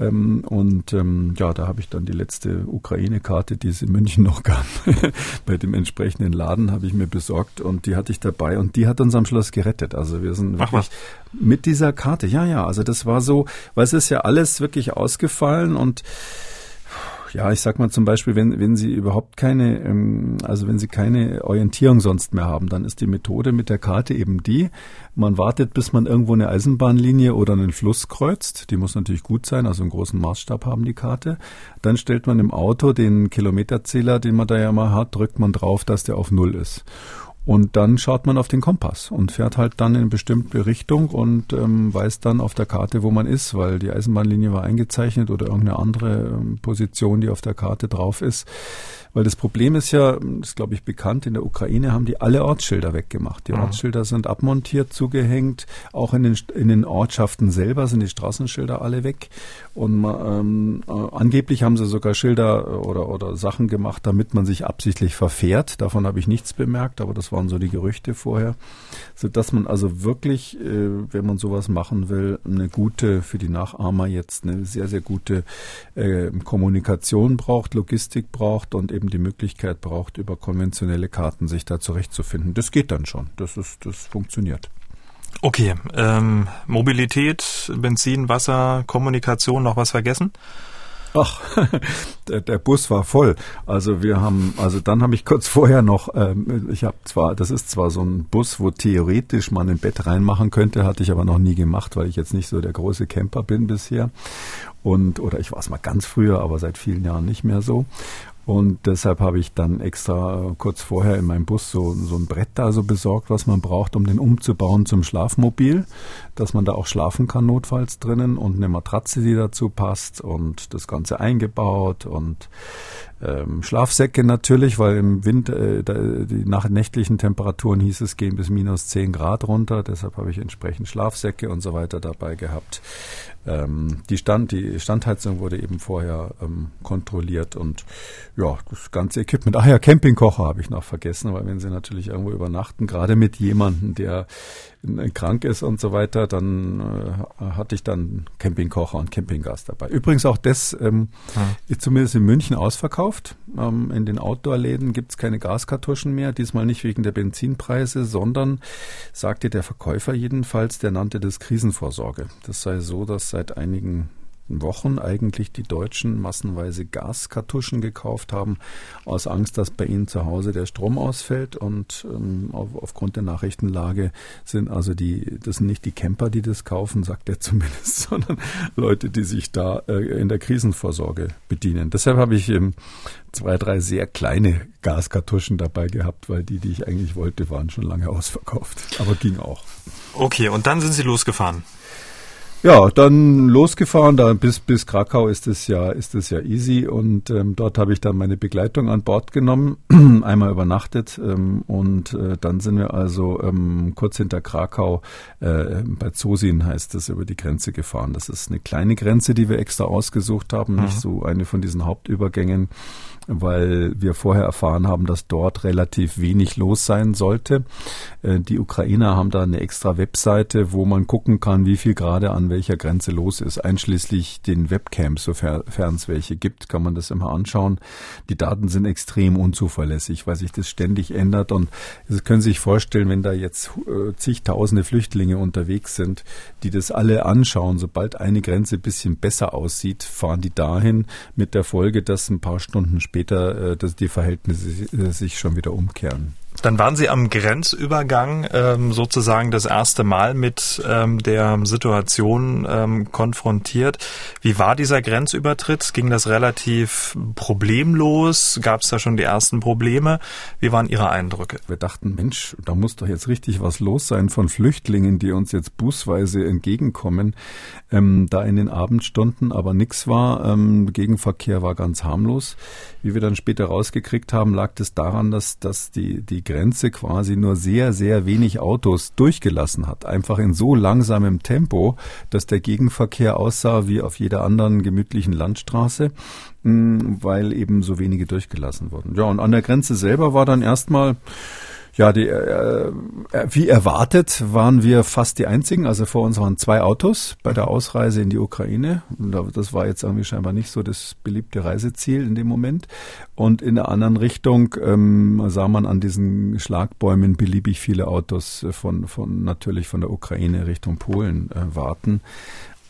Ähm, und ähm, ja, da habe ich dann die letzte Ukraine-Karte, die es in München noch gab, bei dem entsprechenden Laden habe ich mir besorgt und die hatte ich dabei und die hat uns am Schluss gerettet. Also wir sind wirklich mit dieser Karte, ja, ja, also das war so, weil es ist ja alles wirklich ausgefallen und ja, ich sag mal zum Beispiel, wenn, wenn Sie überhaupt keine, ähm, also wenn Sie keine Orientierung sonst mehr haben, dann ist die Methode mit der Karte eben die, man wartet, bis man irgendwo eine Eisenbahnlinie oder einen Fluss kreuzt. Die muss natürlich gut sein, also einen großen Maßstab haben die Karte. Dann stellt man im Auto den Kilometerzähler, den man da ja mal hat, drückt man drauf, dass der auf Null ist. Und dann schaut man auf den Kompass und fährt halt dann in eine bestimmte Richtung und ähm, weiß dann auf der Karte, wo man ist, weil die Eisenbahnlinie war eingezeichnet oder irgendeine andere ähm, Position, die auf der Karte drauf ist. Weil das Problem ist ja, das ist glaube ich bekannt, in der Ukraine haben die alle Ortsschilder weggemacht. Die mhm. Ortsschilder sind abmontiert, zugehängt. Auch in den, in den Ortschaften selber sind die Straßenschilder alle weg. Und ähm, äh, angeblich haben sie sogar Schilder oder, oder Sachen gemacht, damit man sich absichtlich verfährt. Davon habe ich nichts bemerkt, aber das waren so die Gerüchte vorher. So dass man also wirklich, äh, wenn man sowas machen will, eine gute, für die Nachahmer jetzt eine sehr, sehr gute äh, Kommunikation braucht, Logistik braucht und eben eben die Möglichkeit braucht, über konventionelle Karten sich da zurechtzufinden. Das geht dann schon. Das ist, das funktioniert. Okay, ähm, Mobilität, Benzin, Wasser, Kommunikation, noch was vergessen? Ach, der, der, Bus war voll. Also wir haben, also dann habe ich kurz vorher noch, ähm, ich habe zwar, das ist zwar so ein Bus, wo theoretisch man ein Bett reinmachen könnte, hatte ich aber noch nie gemacht, weil ich jetzt nicht so der große Camper bin bisher. Und, oder ich war es mal ganz früher, aber seit vielen Jahren nicht mehr so. Und deshalb habe ich dann extra kurz vorher in meinem Bus so, so ein Brett da so besorgt, was man braucht, um den umzubauen zum Schlafmobil, dass man da auch schlafen kann notfalls drinnen und eine Matratze, die dazu passt und das Ganze eingebaut und ähm, Schlafsäcke natürlich, weil im Winter äh, die nach nächtlichen Temperaturen hieß es gehen bis minus 10 Grad runter. Deshalb habe ich entsprechend Schlafsäcke und so weiter dabei gehabt. Ähm, die Stand, die Standheizung wurde eben vorher ähm, kontrolliert und ja, das ganze Equipment. Ach ja, Campingkocher habe ich noch vergessen, weil wenn Sie natürlich irgendwo übernachten, gerade mit jemandem, der krank ist und so weiter, dann äh, hatte ich dann Campingkocher und Campinggas dabei. Übrigens auch das ähm, ja. zumindest in München ausverkauft. Ähm, in den Outdoor-Läden gibt es keine Gaskartuschen mehr, diesmal nicht wegen der Benzinpreise, sondern, sagte der Verkäufer jedenfalls, der nannte das Krisenvorsorge. Das sei so, dass seit einigen Wochen eigentlich die Deutschen massenweise Gaskartuschen gekauft haben, aus Angst, dass bei ihnen zu Hause der Strom ausfällt. Und ähm, auf, aufgrund der Nachrichtenlage sind also die, das sind nicht die Camper, die das kaufen, sagt er zumindest, sondern Leute, die sich da äh, in der Krisenvorsorge bedienen. Deshalb habe ich ähm, zwei, drei sehr kleine Gaskartuschen dabei gehabt, weil die, die ich eigentlich wollte, waren schon lange ausverkauft. Aber ging auch. Okay, und dann sind Sie losgefahren. Ja, dann losgefahren, da bis bis Krakau ist es ja ist es ja easy und ähm, dort habe ich dann meine Begleitung an Bord genommen, einmal übernachtet ähm, und äh, dann sind wir also ähm, kurz hinter Krakau äh, bei Zosin heißt es über die Grenze gefahren. Das ist eine kleine Grenze, die wir extra ausgesucht haben, mhm. nicht so eine von diesen Hauptübergängen weil wir vorher erfahren haben, dass dort relativ wenig los sein sollte. Äh, die Ukrainer haben da eine extra Webseite, wo man gucken kann, wie viel gerade an welcher Grenze los ist. Einschließlich den Webcams, sofern es welche gibt, kann man das immer anschauen. Die Daten sind extrem unzuverlässig, weil sich das ständig ändert. Und Sie können sich vorstellen, wenn da jetzt äh, zigtausende Flüchtlinge unterwegs sind, die das alle anschauen, sobald eine Grenze ein bisschen besser aussieht, fahren die dahin mit der Folge, dass ein paar Stunden später äh, dass die Verhältnisse äh, sich schon wieder umkehren. Dann waren Sie am Grenzübergang ähm, sozusagen das erste Mal mit ähm, der Situation ähm, konfrontiert. Wie war dieser Grenzübertritt? Ging das relativ problemlos? Gab es da schon die ersten Probleme? Wie waren Ihre Eindrücke? Wir dachten, Mensch, da muss doch jetzt richtig was los sein von Flüchtlingen, die uns jetzt bußweise entgegenkommen. Ähm, da in den Abendstunden aber nichts war. Ähm, Gegenverkehr war ganz harmlos. Wie wir dann später rausgekriegt haben, lag das daran, dass, dass die, die Grenze quasi nur sehr, sehr wenig Autos durchgelassen hat. Einfach in so langsamem Tempo, dass der Gegenverkehr aussah wie auf jeder anderen gemütlichen Landstraße, mm, weil eben so wenige durchgelassen wurden. Ja, und an der Grenze selber war dann erstmal ja, die, äh, äh, wie erwartet waren wir fast die einzigen. Also vor uns waren zwei Autos bei der Ausreise in die Ukraine. Das war jetzt irgendwie scheinbar nicht so das beliebte Reiseziel in dem Moment. Und in der anderen Richtung ähm, sah man an diesen Schlagbäumen beliebig viele Autos von, von natürlich von der Ukraine Richtung Polen äh, warten.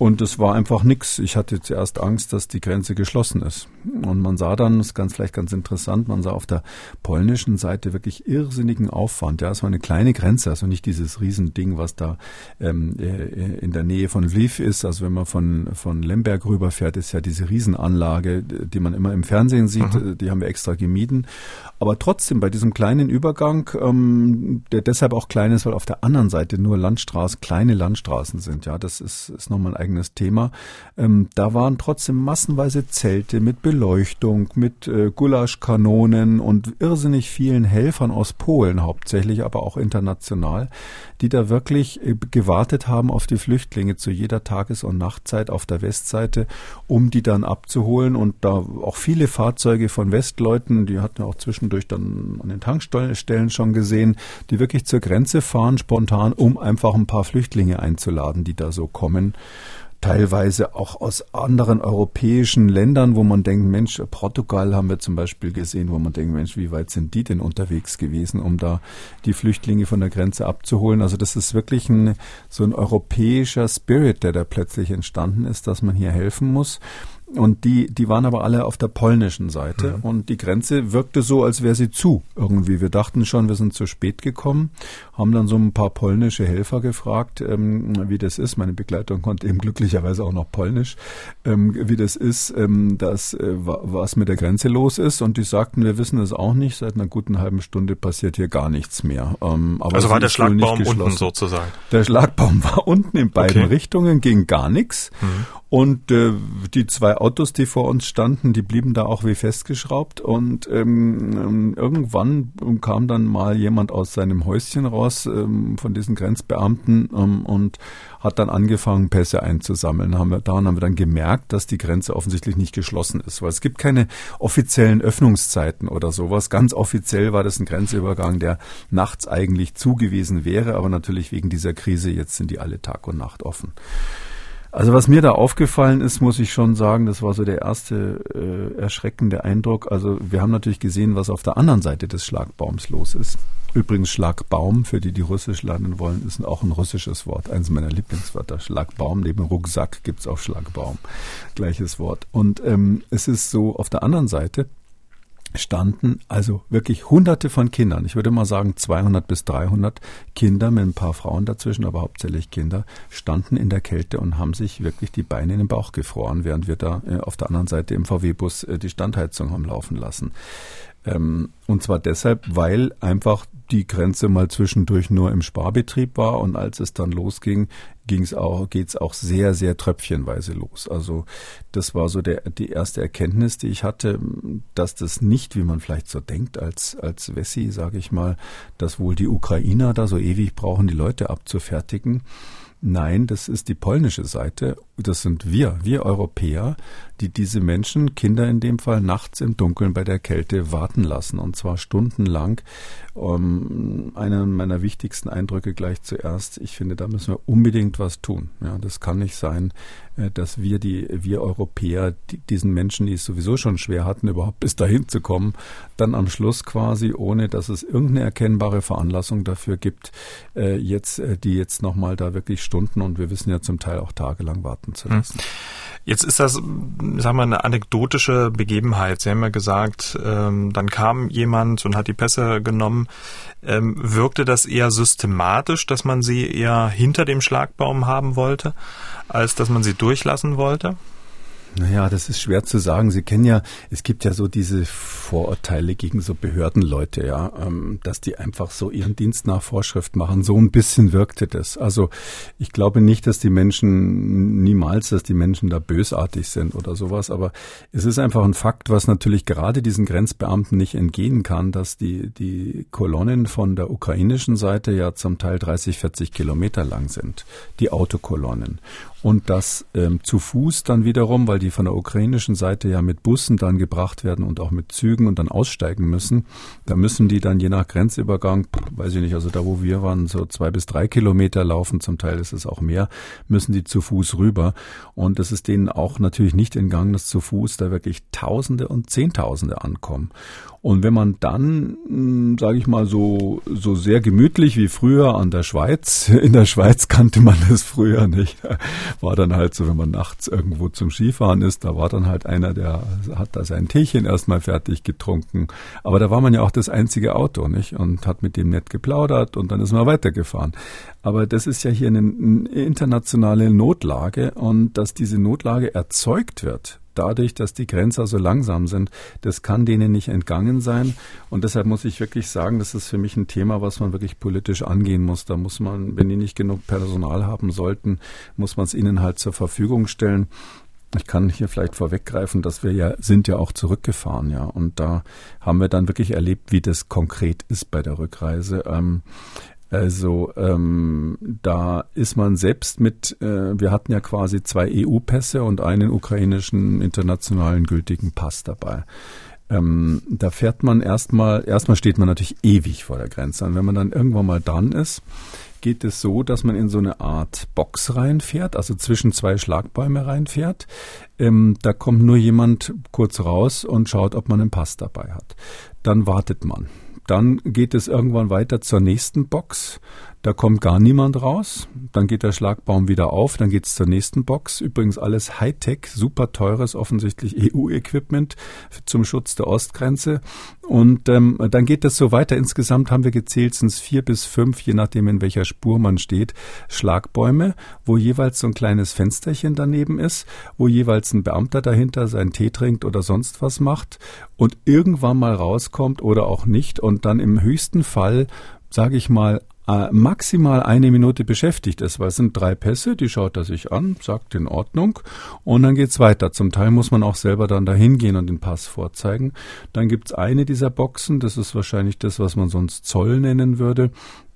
Und es war einfach nichts. Ich hatte zuerst Angst, dass die Grenze geschlossen ist. Und man sah dann, das ist ganz vielleicht ganz interessant, man sah auf der polnischen Seite wirklich irrsinnigen Aufwand. Ja, es war eine kleine Grenze, also nicht dieses Riesending, was da ähm, äh, in der Nähe von Lviv ist. Also wenn man von, von Lemberg rüberfährt, ist ja diese Riesenanlage, die man immer im Fernsehen sieht, mhm. die haben wir extra gemieden. Aber trotzdem bei diesem kleinen Übergang, ähm, der deshalb auch klein ist, weil auf der anderen Seite nur Landstraßen, kleine Landstraßen sind. Ja, das ist, ist nochmal ein eigenes Thema. Ähm, da waren trotzdem massenweise Zelte mit Beleuchtung, mit äh, Gulaschkanonen und irrsinnig vielen Helfern aus Polen hauptsächlich, aber auch international, die da wirklich äh, gewartet haben auf die Flüchtlinge zu jeder Tages- und Nachtzeit auf der Westseite, um die dann abzuholen und da auch viele Fahrzeuge von Westleuten, die hatten auch zwischendurch dann an den Tankstellen schon gesehen, die wirklich zur Grenze fahren spontan, um einfach ein paar Flüchtlinge einzuladen, die da so kommen teilweise auch aus anderen europäischen Ländern, wo man denkt, Mensch, Portugal haben wir zum Beispiel gesehen, wo man denkt, Mensch, wie weit sind die denn unterwegs gewesen, um da die Flüchtlinge von der Grenze abzuholen? Also das ist wirklich ein, so ein europäischer Spirit, der da plötzlich entstanden ist, dass man hier helfen muss. Und die, die waren aber alle auf der polnischen Seite mhm. und die Grenze wirkte so, als wäre sie zu irgendwie. Wir dachten schon, wir sind zu spät gekommen, haben dann so ein paar polnische Helfer gefragt, ähm, wie das ist. Meine Begleitung konnte eben glücklicherweise auch noch Polnisch, ähm, wie das ist, ähm, dass äh, was mit der Grenze los ist. Und die sagten, wir wissen es auch nicht. Seit einer guten halben Stunde passiert hier gar nichts mehr. Ähm, also war der Schlagbaum unten sozusagen? Der Schlagbaum war unten in beiden okay. Richtungen, ging gar nichts. Mhm. Und äh, die zwei Autos, die vor uns standen, die blieben da auch wie festgeschraubt. Und ähm, ähm, irgendwann kam dann mal jemand aus seinem Häuschen raus ähm, von diesen Grenzbeamten ähm, und hat dann angefangen, Pässe einzusammeln. Haben wir, daran haben wir dann gemerkt, dass die Grenze offensichtlich nicht geschlossen ist, weil es gibt keine offiziellen Öffnungszeiten oder sowas. Ganz offiziell war das ein Grenzübergang, der nachts eigentlich zugewiesen wäre, aber natürlich wegen dieser Krise jetzt sind die alle Tag und Nacht offen. Also was mir da aufgefallen ist, muss ich schon sagen, das war so der erste äh, erschreckende Eindruck. Also wir haben natürlich gesehen, was auf der anderen Seite des Schlagbaums los ist. Übrigens Schlagbaum, für die, die Russisch lernen wollen, ist auch ein russisches Wort. Eines meiner Lieblingswörter. Schlagbaum, neben Rucksack gibt's auch Schlagbaum. Gleiches Wort. Und ähm, es ist so, auf der anderen Seite standen also wirklich hunderte von Kindern. Ich würde mal sagen 200 bis 300 Kinder mit ein paar Frauen dazwischen, aber hauptsächlich Kinder, standen in der Kälte und haben sich wirklich die Beine in den Bauch gefroren, während wir da äh, auf der anderen Seite im VW-Bus äh, die Standheizung haben laufen lassen. Ähm, und zwar deshalb, weil einfach die Grenze mal zwischendurch nur im Sparbetrieb war und als es dann losging, ging's auch, geht's auch sehr, sehr tröpfchenweise los. Also das war so der, die erste Erkenntnis, die ich hatte, dass das nicht, wie man vielleicht so denkt, als, als Wessi, sage ich mal, dass wohl die Ukrainer da so ewig brauchen, die Leute abzufertigen. Nein, das ist die polnische Seite. Das sind wir, wir Europäer, die diese Menschen, Kinder in dem Fall, nachts im Dunkeln bei der Kälte warten lassen. Und zwar stundenlang. Um, einer meiner wichtigsten Eindrücke gleich zuerst. Ich finde, da müssen wir unbedingt was tun. Ja, das kann nicht sein, dass wir die, wir Europäer, die, diesen Menschen, die es sowieso schon schwer hatten, überhaupt bis dahin zu kommen, dann am Schluss quasi, ohne dass es irgendeine erkennbare Veranlassung dafür gibt, äh, jetzt, äh, die jetzt nochmal da wirklich Stunden und wir wissen ja zum Teil auch tagelang warten zu hm. lassen. Jetzt ist das, sagen wir, eine anekdotische Begebenheit. Sie haben ja gesagt, ähm, dann kam jemand und hat die Pässe genommen. Ähm, wirkte das eher systematisch, dass man sie eher hinter dem Schlagbaum haben wollte, als dass man sie durchlassen wollte? Naja, das ist schwer zu sagen. Sie kennen ja, es gibt ja so diese Vorurteile gegen so Behördenleute, ja, ähm, dass die einfach so ihren Dienst nach Vorschrift machen. So ein bisschen wirkte das. Also ich glaube nicht, dass die Menschen, niemals, dass die Menschen da bösartig sind oder sowas, aber es ist einfach ein Fakt, was natürlich gerade diesen Grenzbeamten nicht entgehen kann, dass die, die Kolonnen von der ukrainischen Seite ja zum Teil 30, 40 Kilometer lang sind, die Autokolonnen und das ähm, zu Fuß dann wiederum, weil die von der ukrainischen Seite ja mit Bussen dann gebracht werden und auch mit Zügen und dann aussteigen müssen. Da müssen die dann je nach Grenzübergang, weiß ich nicht, also da wo wir waren, so zwei bis drei Kilometer laufen, zum Teil ist es auch mehr, müssen die zu Fuß rüber. Und es ist denen auch natürlich nicht entgangen, dass zu Fuß da wirklich Tausende und Zehntausende ankommen. Und wenn man dann, hm, sage ich mal, so, so sehr gemütlich wie früher an der Schweiz, in der Schweiz kannte man das früher nicht, war dann halt so, wenn man nachts irgendwo zum Skifahren ist, da war dann halt einer, der hat da sein Teechen erstmal fertig getrunken. Aber da war man ja auch das einzige Auto, nicht? Und hat mit dem nett geplaudert und dann ist man weitergefahren. Aber das ist ja hier eine, eine internationale Notlage und dass diese Notlage erzeugt wird dadurch, dass die Grenzer so langsam sind, das kann denen nicht entgangen sein. Und deshalb muss ich wirklich sagen, das ist für mich ein Thema, was man wirklich politisch angehen muss. Da muss man, wenn die nicht genug Personal haben sollten, muss man es ihnen halt zur Verfügung stellen. Ich kann hier vielleicht vorweggreifen, dass wir ja sind ja auch zurückgefahren, ja. Und da haben wir dann wirklich erlebt, wie das konkret ist bei der Rückreise. Ähm, also ähm, da ist man selbst mit, äh, wir hatten ja quasi zwei EU-Pässe und einen ukrainischen internationalen gültigen Pass dabei. Ähm, da fährt man erstmal, erstmal steht man natürlich ewig vor der Grenze. Und wenn man dann irgendwann mal dran ist, geht es so, dass man in so eine Art Box reinfährt, also zwischen zwei Schlagbäume reinfährt. Ähm, da kommt nur jemand kurz raus und schaut, ob man einen Pass dabei hat. Dann wartet man. Dann geht es irgendwann weiter zur nächsten Box. Da kommt gar niemand raus. Dann geht der Schlagbaum wieder auf. Dann geht es zur nächsten Box. Übrigens alles Hightech, super teures, offensichtlich EU-Equipment zum Schutz der Ostgrenze. Und ähm, dann geht es so weiter. Insgesamt haben wir gezählt, sind vier bis fünf, je nachdem in welcher Spur man steht, Schlagbäume, wo jeweils so ein kleines Fensterchen daneben ist, wo jeweils ein Beamter dahinter seinen Tee trinkt oder sonst was macht und irgendwann mal rauskommt oder auch nicht und dann im höchsten Fall sage ich mal, äh, maximal eine Minute beschäftigt ist, weil es sind drei Pässe, die schaut er sich an, sagt in Ordnung und dann geht's weiter. Zum Teil muss man auch selber dann dahin gehen und den Pass vorzeigen. Dann gibt's eine dieser Boxen, das ist wahrscheinlich das, was man sonst Zoll nennen würde.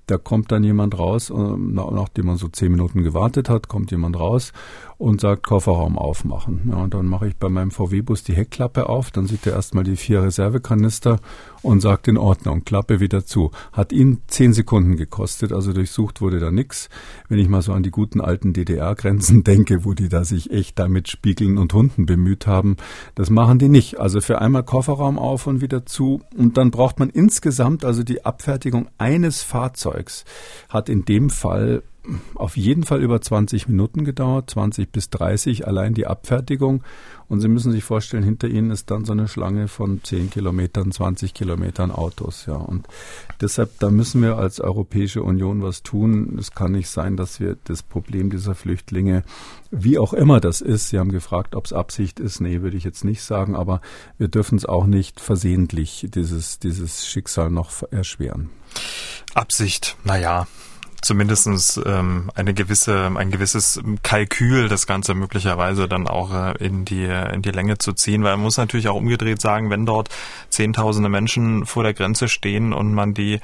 Da kommt dann jemand raus, äh, nachdem man so zehn Minuten gewartet hat, kommt jemand raus und sagt Kofferraum aufmachen. Ja, und dann mache ich bei meinem VW-Bus die Heckklappe auf, dann sieht er erstmal die vier Reservekanister und sagt in Ordnung, Klappe wieder zu. Hat ihn zehn Sekunden gekostet, also durchsucht wurde da nix. Wenn ich mal so an die guten alten DDR-Grenzen denke, wo die da sich echt da mit Spiegeln und Hunden bemüht haben, das machen die nicht. Also für einmal Kofferraum auf und wieder zu und dann braucht man insgesamt, also die Abfertigung eines Fahrzeugs hat in dem Fall auf jeden Fall über 20 Minuten gedauert, 20 bis 30, allein die Abfertigung. Und Sie müssen sich vorstellen, hinter Ihnen ist dann so eine Schlange von 10 Kilometern, 20 Kilometern Autos, ja. Und deshalb, da müssen wir als Europäische Union was tun. Es kann nicht sein, dass wir das Problem dieser Flüchtlinge, wie auch immer das ist, Sie haben gefragt, ob es Absicht ist. Nee, würde ich jetzt nicht sagen, aber wir dürfen es auch nicht versehentlich, dieses, dieses Schicksal noch erschweren. Absicht, naja, zumindestens ähm, eine gewisse, ein gewisses Kalkül, das Ganze möglicherweise dann auch äh, in die in die Länge zu ziehen, weil man muss natürlich auch umgedreht sagen, wenn dort Zehntausende Menschen vor der Grenze stehen und man die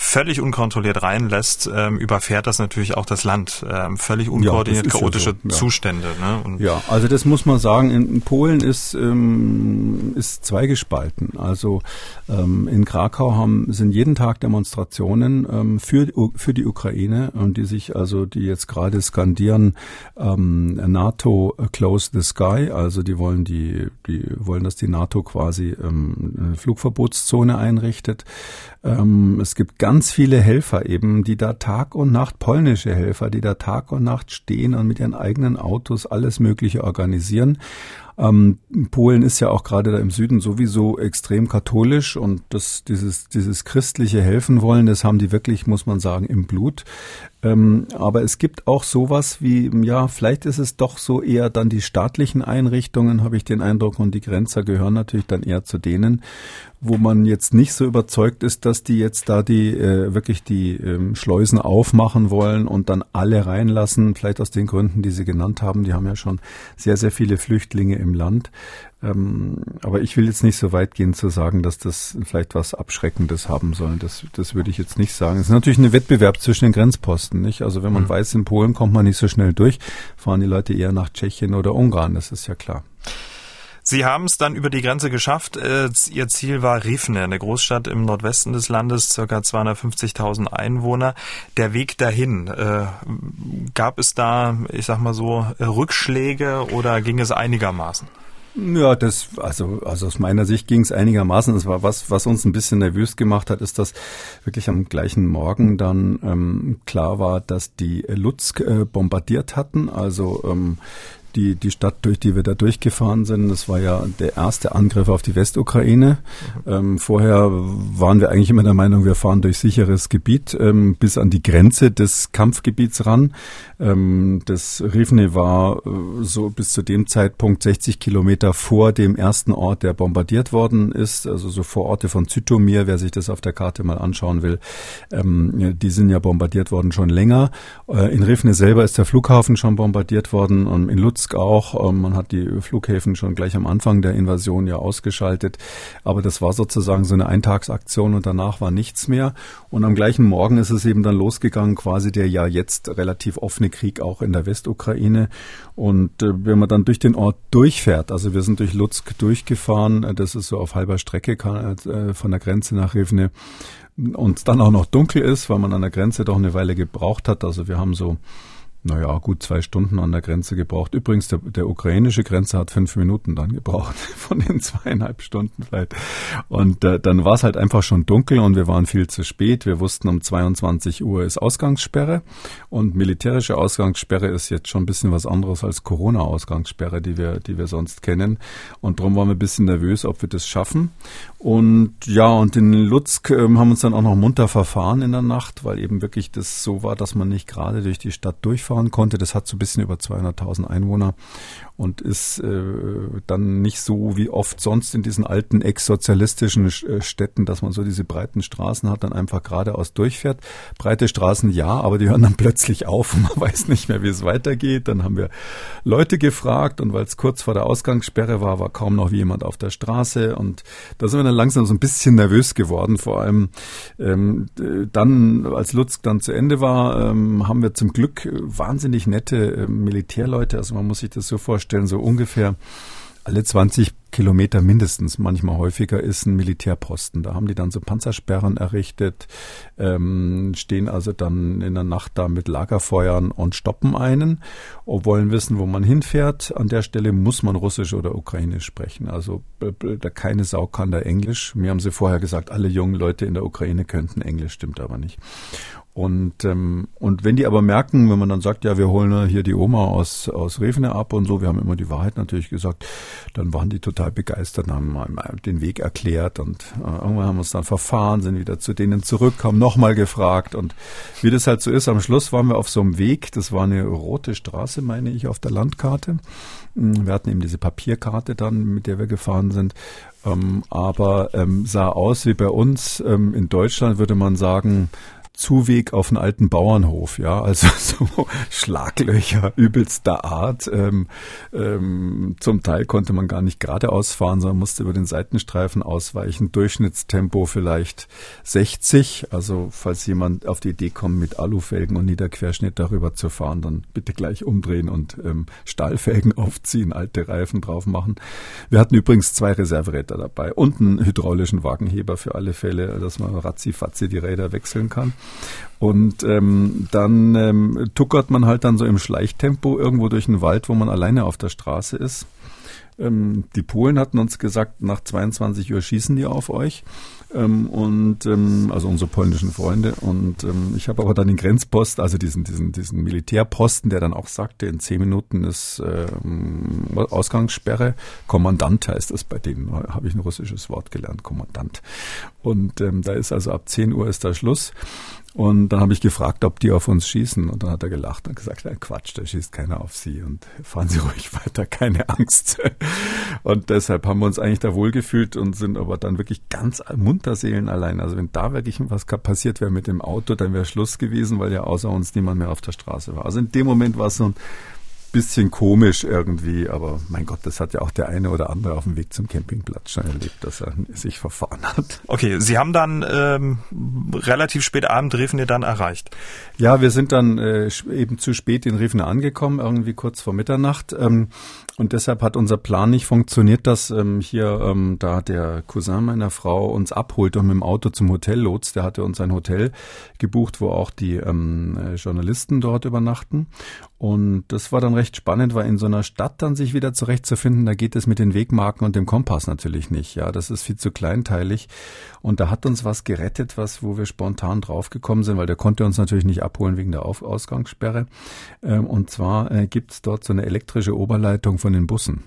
völlig unkontrolliert reinlässt, ähm, überfährt das natürlich auch das Land. Ähm, völlig unkoordiniert, ja, chaotische ja so, ja. Zustände. Ne? ja, also das muss man sagen. In, Polen ist, ähm, ist zweigespalten. Also ähm, in Krakau haben, sind jeden Tag Demonstrationen ähm, für, für die Ukraine und die sich also, die jetzt gerade skandieren, ähm, NATO close the sky. Also die wollen die, die wollen, dass die NATO quasi eine Flugverbotszone einrichtet. Ähm, es gibt ganz viele Helfer eben, die da Tag und Nacht, polnische Helfer, die da Tag und Nacht stehen und mit ihren eigenen Autos alles Mögliche organisieren. Ähm, Polen ist ja auch gerade da im Süden sowieso extrem katholisch und das, dieses, dieses christliche Helfen wollen, das haben die wirklich, muss man sagen, im Blut. Ähm, aber es gibt auch sowas wie, ja, vielleicht ist es doch so eher dann die staatlichen Einrichtungen, habe ich den Eindruck, und die Grenzer gehören natürlich dann eher zu denen, wo man jetzt nicht so überzeugt ist, dass die jetzt da die äh, wirklich die ähm, Schleusen aufmachen wollen und dann alle reinlassen, vielleicht aus den Gründen, die Sie genannt haben. Die haben ja schon sehr, sehr viele Flüchtlinge im Land. Ähm, aber ich will jetzt nicht so weit gehen zu sagen, dass das vielleicht was Abschreckendes haben soll. Das, das würde ich jetzt nicht sagen. Es ist natürlich ein Wettbewerb zwischen den Grenzposten, nicht? Also wenn man mhm. weiß, in Polen kommt man nicht so schnell durch, fahren die Leute eher nach Tschechien oder Ungarn, das ist ja klar. Sie haben es dann über die Grenze geschafft. Äh, Ihr Ziel war Rifne, eine Großstadt im Nordwesten des Landes, circa 250.000 Einwohner. Der Weg dahin, äh, gab es da, ich sag mal so, Rückschläge oder ging es einigermaßen? Ja, das, also, also aus meiner Sicht ging es einigermaßen. Das war was, was uns ein bisschen nervös gemacht hat, ist, dass wirklich am gleichen Morgen dann ähm, klar war, dass die Lutsk äh, bombardiert hatten. Also ähm, die, die Stadt, durch die wir da durchgefahren sind, das war ja der erste Angriff auf die Westukraine. Mhm. Ähm, vorher waren wir eigentlich immer der Meinung, wir fahren durch sicheres Gebiet ähm, bis an die Grenze des Kampfgebiets ran. Ähm, das Rivne war äh, so bis zu dem Zeitpunkt 60 Kilometer vor dem ersten Ort, der bombardiert worden ist, also so vor Orte von Zytomir, wer sich das auf der Karte mal anschauen will. Ähm, die sind ja bombardiert worden schon länger. Äh, in Rivne selber ist der Flughafen schon bombardiert worden und in Lutsk auch. Ähm, man hat die Flughäfen schon gleich am Anfang der Invasion ja ausgeschaltet. Aber das war sozusagen so eine Eintagsaktion und danach war nichts mehr. Und am gleichen Morgen ist es eben dann losgegangen, quasi der ja jetzt relativ offene Krieg auch in der Westukraine. Und äh, wenn man dann durch den Ort durchfährt, also wir sind durch Lutsk durchgefahren, äh, das ist so auf halber Strecke äh, von der Grenze nach Rivne, und dann auch noch dunkel ist, weil man an der Grenze doch eine Weile gebraucht hat. Also wir haben so naja, gut zwei Stunden an der Grenze gebraucht. Übrigens, der, der ukrainische Grenze hat fünf Minuten dann gebraucht, von den zweieinhalb Stunden vielleicht. Und äh, dann war es halt einfach schon dunkel und wir waren viel zu spät. Wir wussten, um 22 Uhr ist Ausgangssperre und militärische Ausgangssperre ist jetzt schon ein bisschen was anderes als Corona-Ausgangssperre, die wir, die wir sonst kennen. Und darum waren wir ein bisschen nervös, ob wir das schaffen. Und ja, und in Lutsk äh, haben uns dann auch noch munter verfahren in der Nacht, weil eben wirklich das so war, dass man nicht gerade durch die Stadt durchfahren konnte. Das hat so ein bisschen über 200.000 Einwohner und ist äh, dann nicht so wie oft sonst in diesen alten ex-sozialistischen äh, Städten, dass man so diese breiten Straßen hat, dann einfach geradeaus durchfährt. Breite Straßen ja, aber die hören dann plötzlich auf und man weiß nicht mehr, wie es weitergeht. Dann haben wir Leute gefragt und weil es kurz vor der Ausgangssperre war, war kaum noch jemand auf der Straße und da sind wir dann langsam so ein bisschen nervös geworden. Vor allem ähm, dann, als Lutz dann zu Ende war, ähm, haben wir zum Glück wahnsinnig nette äh, Militärleute. Also man muss sich das so vorstellen, vorstellen, so ungefähr alle 20 Kilometer mindestens, manchmal häufiger, ist ein Militärposten. Da haben die dann so Panzersperren errichtet, ähm, stehen also dann in der Nacht da mit Lagerfeuern und stoppen einen und wollen wissen, wo man hinfährt. An der Stelle muss man Russisch oder Ukrainisch sprechen. Also da keine Sau kann da Englisch. Mir haben sie vorher gesagt, alle jungen Leute in der Ukraine könnten Englisch, stimmt aber nicht. Und, ähm, und wenn die aber merken, wenn man dann sagt, ja, wir holen hier die Oma aus, aus Revene ab und so, wir haben immer die Wahrheit natürlich gesagt, dann waren die total begeistert, haben den Weg erklärt und äh, irgendwann haben wir uns dann verfahren, sind wieder zu denen zurück, haben nochmal gefragt und wie das halt so ist, am Schluss waren wir auf so einem Weg, das war eine rote Straße, meine ich, auf der Landkarte. Hm, wir hatten eben diese Papierkarte dann, mit der wir gefahren sind ähm, aber ähm, sah aus wie bei uns ähm, in Deutschland, würde man sagen, Zuweg auf einen alten Bauernhof, ja, also so Schlaglöcher übelster Art. Ähm, ähm, zum Teil konnte man gar nicht geradeaus fahren, sondern musste über den Seitenstreifen ausweichen. Durchschnittstempo vielleicht 60. Also falls jemand auf die Idee kommt, mit Alufelgen und Niederquerschnitt darüber zu fahren, dann bitte gleich umdrehen und ähm, Stahlfelgen aufziehen, alte Reifen drauf machen. Wir hatten übrigens zwei Reserveräder dabei und einen hydraulischen Wagenheber für alle Fälle, dass man ratzi-fatzi die Räder wechseln kann. Und ähm, dann ähm, tuckert man halt dann so im Schleichtempo irgendwo durch den Wald, wo man alleine auf der Straße ist. Ähm, die Polen hatten uns gesagt, nach 22 Uhr schießen die auf euch. Ähm, und ähm, also unsere polnischen Freunde. Und ähm, ich habe aber dann den Grenzpost, also diesen, diesen, diesen Militärposten, der dann auch sagte, in zehn Minuten ist ähm, Ausgangssperre. Kommandant heißt das bei denen, habe ich ein russisches Wort gelernt, Kommandant. Und ähm, da ist also ab 10 Uhr ist da Schluss. Und dann habe ich gefragt, ob die auf uns schießen. Und dann hat er gelacht und gesagt, ja, Quatsch, da schießt keiner auf sie. Und fahren Sie ruhig weiter, keine Angst. Und deshalb haben wir uns eigentlich da wohlgefühlt und sind aber dann wirklich ganz munter Seelen allein. Also wenn da wirklich was passiert wäre mit dem Auto, dann wäre Schluss gewesen, weil ja außer uns niemand mehr auf der Straße war. Also in dem Moment war es so ein bisschen komisch irgendwie, aber mein Gott, das hat ja auch der eine oder andere auf dem Weg zum Campingplatz schon erlebt, dass er sich verfahren hat. Okay, Sie haben dann ähm, relativ spät Abend Revne dann erreicht. Ja, wir sind dann äh, eben zu spät in Revne angekommen, irgendwie kurz vor Mitternacht. Ähm, und deshalb hat unser Plan nicht funktioniert, dass ähm, hier ähm, da der Cousin meiner Frau uns abholt und mit dem Auto zum Hotel lotst. Der hatte uns ein Hotel gebucht, wo auch die ähm, äh, Journalisten dort übernachten. Und das war dann recht spannend, weil in so einer Stadt dann sich wieder zurechtzufinden, da geht es mit den Wegmarken und dem Kompass natürlich nicht. Ja, das ist viel zu kleinteilig. Und da hat uns was gerettet, was, wo wir spontan draufgekommen sind, weil der konnte uns natürlich nicht abholen wegen der Auf Ausgangssperre. Ähm, und zwar äh, gibt's dort so eine elektrische Oberleitung von den Bussen.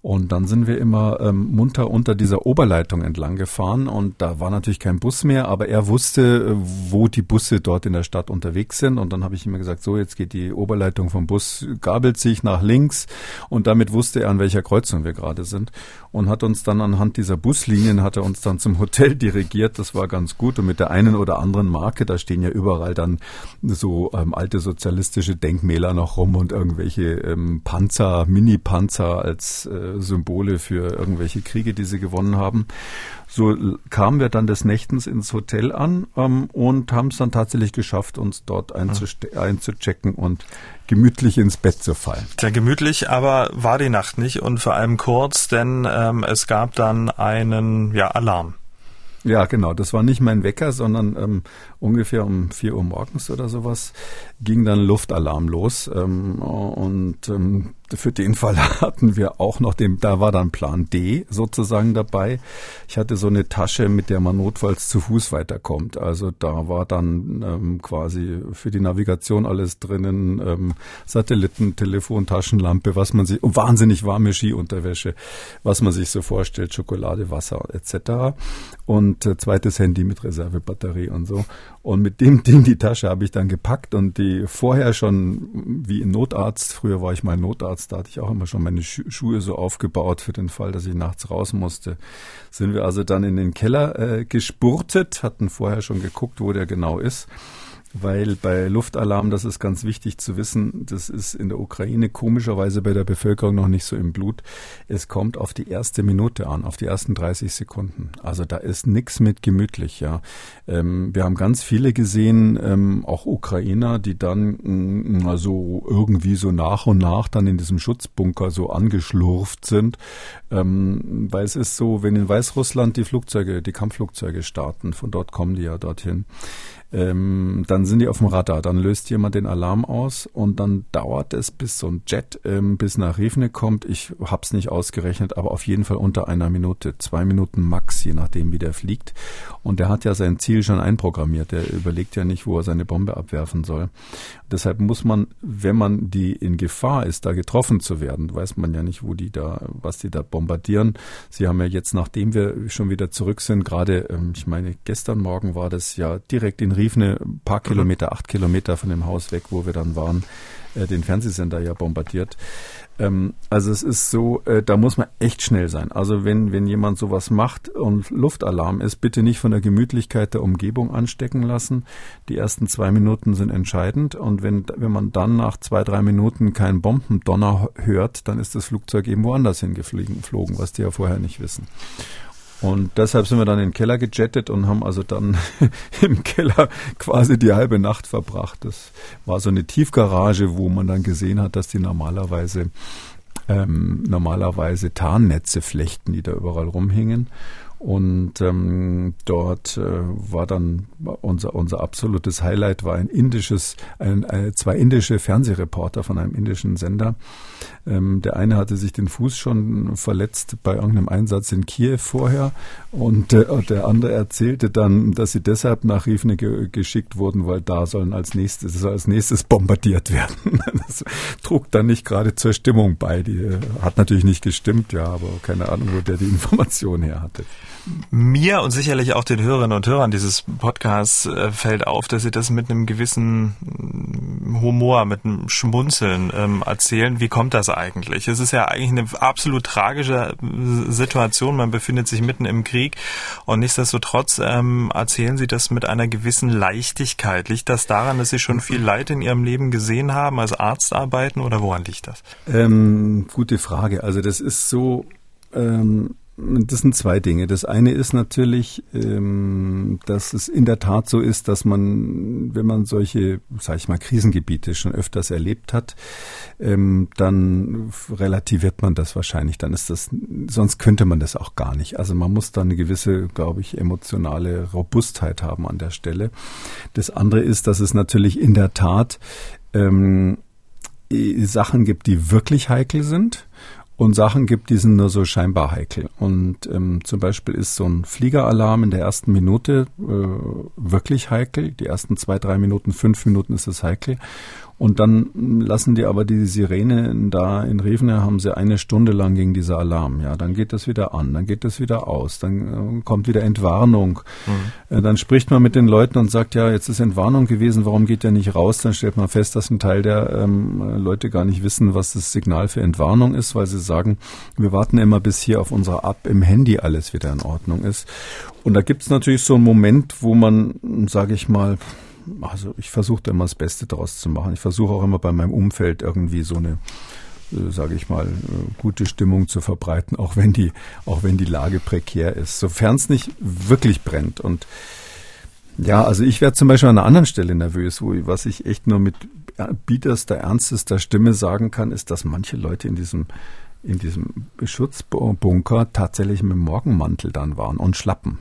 Und dann sind wir immer ähm, munter unter dieser Oberleitung entlang gefahren und da war natürlich kein Bus mehr, aber er wusste, äh, wo die Busse dort in der Stadt unterwegs sind. Und dann habe ich immer gesagt, so, jetzt geht die Oberleitung vom Bus, gabelt sich nach links und damit wusste er, an welcher Kreuzung wir gerade sind und hat uns dann anhand dieser Buslinien, hat er uns dann zum Hotel dirigiert. Das war ganz gut und mit der einen oder anderen Marke, da stehen ja überall dann so ähm, alte sozialistische Denkmäler noch rum und irgendwelche ähm, Panzer, Mini-Panzer als äh, Symbole für irgendwelche Kriege, die sie gewonnen haben. So kamen wir dann des Nächtens ins Hotel an ähm, und haben es dann tatsächlich geschafft, uns dort einzuchecken und gemütlich ins Bett zu fallen. Sehr gemütlich, aber war die Nacht nicht und vor allem kurz, denn ähm, es gab dann einen ja, Alarm. Ja, genau. Das war nicht mein Wecker, sondern ähm, ungefähr um vier Uhr morgens oder sowas ging dann Luftalarm los. Ähm, und ähm, für den Fall hatten wir auch noch den, da war dann Plan D sozusagen dabei. Ich hatte so eine Tasche, mit der man notfalls zu Fuß weiterkommt. Also da war dann ähm, quasi für die Navigation alles drinnen, ähm, Satelliten, Telefon, Taschenlampe, was man sich, wahnsinnig warme Skiunterwäsche, was man sich so vorstellt, Schokolade, Wasser etc. Und äh, zweites Handy mit Reservebatterie und so. Und mit dem Ding die Tasche habe ich dann gepackt und die vorher schon wie ein Notarzt, früher war ich mal Notarzt, da hatte ich auch immer schon meine Schu Schuhe so aufgebaut für den Fall, dass ich nachts raus musste. Sind wir also dann in den Keller äh, gespurtet, hatten vorher schon geguckt, wo der genau ist weil bei Luftalarm, das ist ganz wichtig zu wissen, das ist in der Ukraine komischerweise bei der Bevölkerung noch nicht so im Blut. Es kommt auf die erste Minute an, auf die ersten 30 Sekunden. Also da ist nichts mit gemütlich, ja. Ähm, wir haben ganz viele gesehen, ähm, auch Ukrainer, die dann mm, also irgendwie so nach und nach dann in diesem Schutzbunker so angeschlurft sind, ähm, weil es ist so, wenn in Weißrussland die Flugzeuge, die Kampfflugzeuge starten, von dort kommen die ja dorthin, ähm, dann sind die auf dem Radar, dann löst jemand den Alarm aus und dann dauert es, bis so ein Jet ähm, bis nach Rivne kommt. Ich hab's nicht ausgerechnet, aber auf jeden Fall unter einer Minute, zwei Minuten max, je nachdem wie der fliegt. Und der hat ja sein Ziel schon einprogrammiert. Der überlegt ja nicht, wo er seine Bombe abwerfen soll. Deshalb muss man, wenn man die in Gefahr ist, da getroffen zu werden, weiß man ja nicht, wo die da, was die da bombardieren. Sie haben ja jetzt, nachdem wir schon wieder zurück sind, gerade, ähm, ich meine, gestern Morgen war das ja direkt in Riefne, ein paar Kilometer, acht Kilometer von dem Haus weg, wo wir dann waren, äh, den Fernsehsender ja bombardiert. Ähm, also es ist so, äh, da muss man echt schnell sein. Also wenn, wenn jemand sowas macht und Luftalarm ist, bitte nicht von der Gemütlichkeit der Umgebung anstecken lassen. Die ersten zwei Minuten sind entscheidend und wenn, wenn man dann nach zwei, drei Minuten keinen Bombendonner hört, dann ist das Flugzeug eben woanders hingeflogen, was die ja vorher nicht wissen. Und deshalb sind wir dann in den Keller gejettet und haben also dann im Keller quasi die halbe Nacht verbracht. Das war so eine Tiefgarage, wo man dann gesehen hat, dass die normalerweise ähm, normalerweise Tarnnetze flechten, die da überall rumhingen. Und ähm, dort äh, war dann unser, unser absolutes Highlight war ein indisches, ein, ein, zwei indische Fernsehreporter von einem indischen Sender. Ähm, der eine hatte sich den Fuß schon verletzt bei irgendeinem Einsatz in Kiew vorher und äh, der andere erzählte dann, dass sie deshalb nach Rivne ge geschickt wurden, weil da sollen als nächstes, als nächstes bombardiert werden. Das trug dann nicht gerade zur Stimmung bei. Die äh, hat natürlich nicht gestimmt, ja, aber keine Ahnung, wo der die Information her hatte mir und sicherlich auch den Hörerinnen und Hörern dieses Podcasts äh, fällt auf, dass sie das mit einem gewissen mm, Humor, mit einem Schmunzeln ähm, erzählen. Wie kommt das eigentlich? Es ist ja eigentlich eine absolut tragische äh, Situation. Man befindet sich mitten im Krieg und nichtsdestotrotz ähm, erzählen sie das mit einer gewissen Leichtigkeit. Liegt das daran, dass sie schon viel Leid in ihrem Leben gesehen haben, als Arzt arbeiten oder woran liegt das? Ähm, gute Frage. Also das ist so, ähm, das sind zwei Dinge. Das eine ist natürlich, ähm, dass es in der Tat so ist, dass man, wenn man solche, sage ich mal, Krisengebiete schon öfters erlebt hat, ähm, dann relativiert man das wahrscheinlich. Dann ist das, sonst könnte man das auch gar nicht. Also man muss da eine gewisse, glaube ich, emotionale Robustheit haben an der Stelle. Das andere ist, dass es natürlich in der Tat ähm, Sachen gibt, die wirklich heikel sind und Sachen gibt, die sind nur so scheinbar heikel. Und ähm, zum Beispiel ist so ein Fliegeralarm in der ersten Minute äh, wirklich heikel. Die ersten zwei, drei Minuten, fünf Minuten ist es heikel. Und dann lassen die aber die Sirene da in Revne haben sie eine Stunde lang gegen dieser Alarm. Ja, dann geht das wieder an, dann geht das wieder aus, dann äh, kommt wieder Entwarnung. Mhm. Äh, dann spricht man mit den Leuten und sagt, ja, jetzt ist Entwarnung gewesen, warum geht der nicht raus? Dann stellt man fest, dass ein Teil der ähm, Leute gar nicht wissen, was das Signal für Entwarnung ist, weil sie sagen, wir warten immer bis hier auf unserer App im Handy alles wieder in Ordnung ist. Und da gibt es natürlich so einen Moment, wo man, sage ich mal, also ich versuche da immer das Beste draus zu machen. Ich versuche auch immer bei meinem Umfeld irgendwie so eine äh, sage ich mal, äh, gute Stimmung zu verbreiten, auch wenn die, auch wenn die Lage prekär ist, sofern es nicht wirklich brennt. Und ja, also ich werde zum Beispiel an einer anderen Stelle nervös, wo was ich echt nur mit biederster, ernstester Stimme sagen kann, ist, dass manche Leute in diesem in diesem Schutzbunker tatsächlich mit dem Morgenmantel dann waren und Schlappen.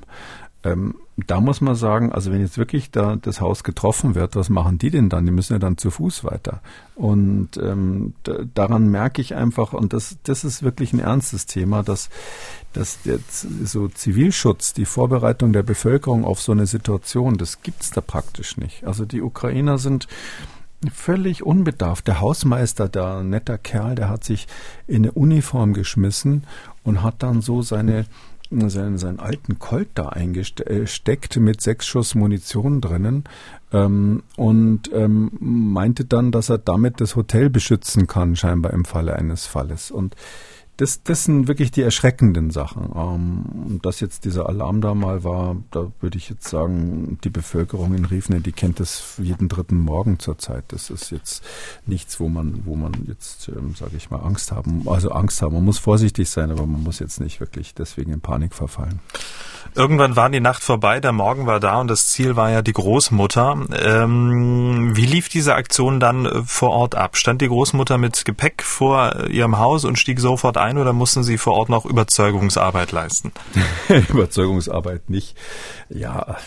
Ähm, da muss man sagen, also wenn jetzt wirklich da das Haus getroffen wird, was machen die denn dann? Die müssen ja dann zu Fuß weiter. Und ähm, daran merke ich einfach, und das, das ist wirklich ein ernstes Thema, dass, dass jetzt so Zivilschutz, die Vorbereitung der Bevölkerung auf so eine Situation, das gibt's da praktisch nicht. Also die Ukrainer sind völlig unbedarft. Der Hausmeister, der netter Kerl, der hat sich in eine Uniform geschmissen und hat dann so seine seinen, seinen alten Colt da eingesteckt mit sechs Schuss Munition drinnen ähm, und ähm, meinte dann, dass er damit das Hotel beschützen kann, scheinbar im Falle eines Falles. Und das, das sind wirklich die erschreckenden Sachen. Ähm, dass jetzt dieser Alarm da mal war, da würde ich jetzt sagen, die Bevölkerung in Riefne, die kennt das jeden dritten Morgen zurzeit. Das ist jetzt nichts, wo man, wo man jetzt, ähm, sage ich mal, Angst haben, also Angst haben. Man muss vorsichtig sein, aber man muss jetzt nicht wirklich deswegen in Panik verfallen. Irgendwann war die Nacht vorbei, der Morgen war da und das Ziel war ja die Großmutter. Ähm, wie lief diese Aktion dann äh, vor Ort ab? Stand die Großmutter mit Gepäck vor ihrem Haus und stieg sofort ein oder mussten Sie vor Ort noch Überzeugungsarbeit leisten? Überzeugungsarbeit nicht. Ja,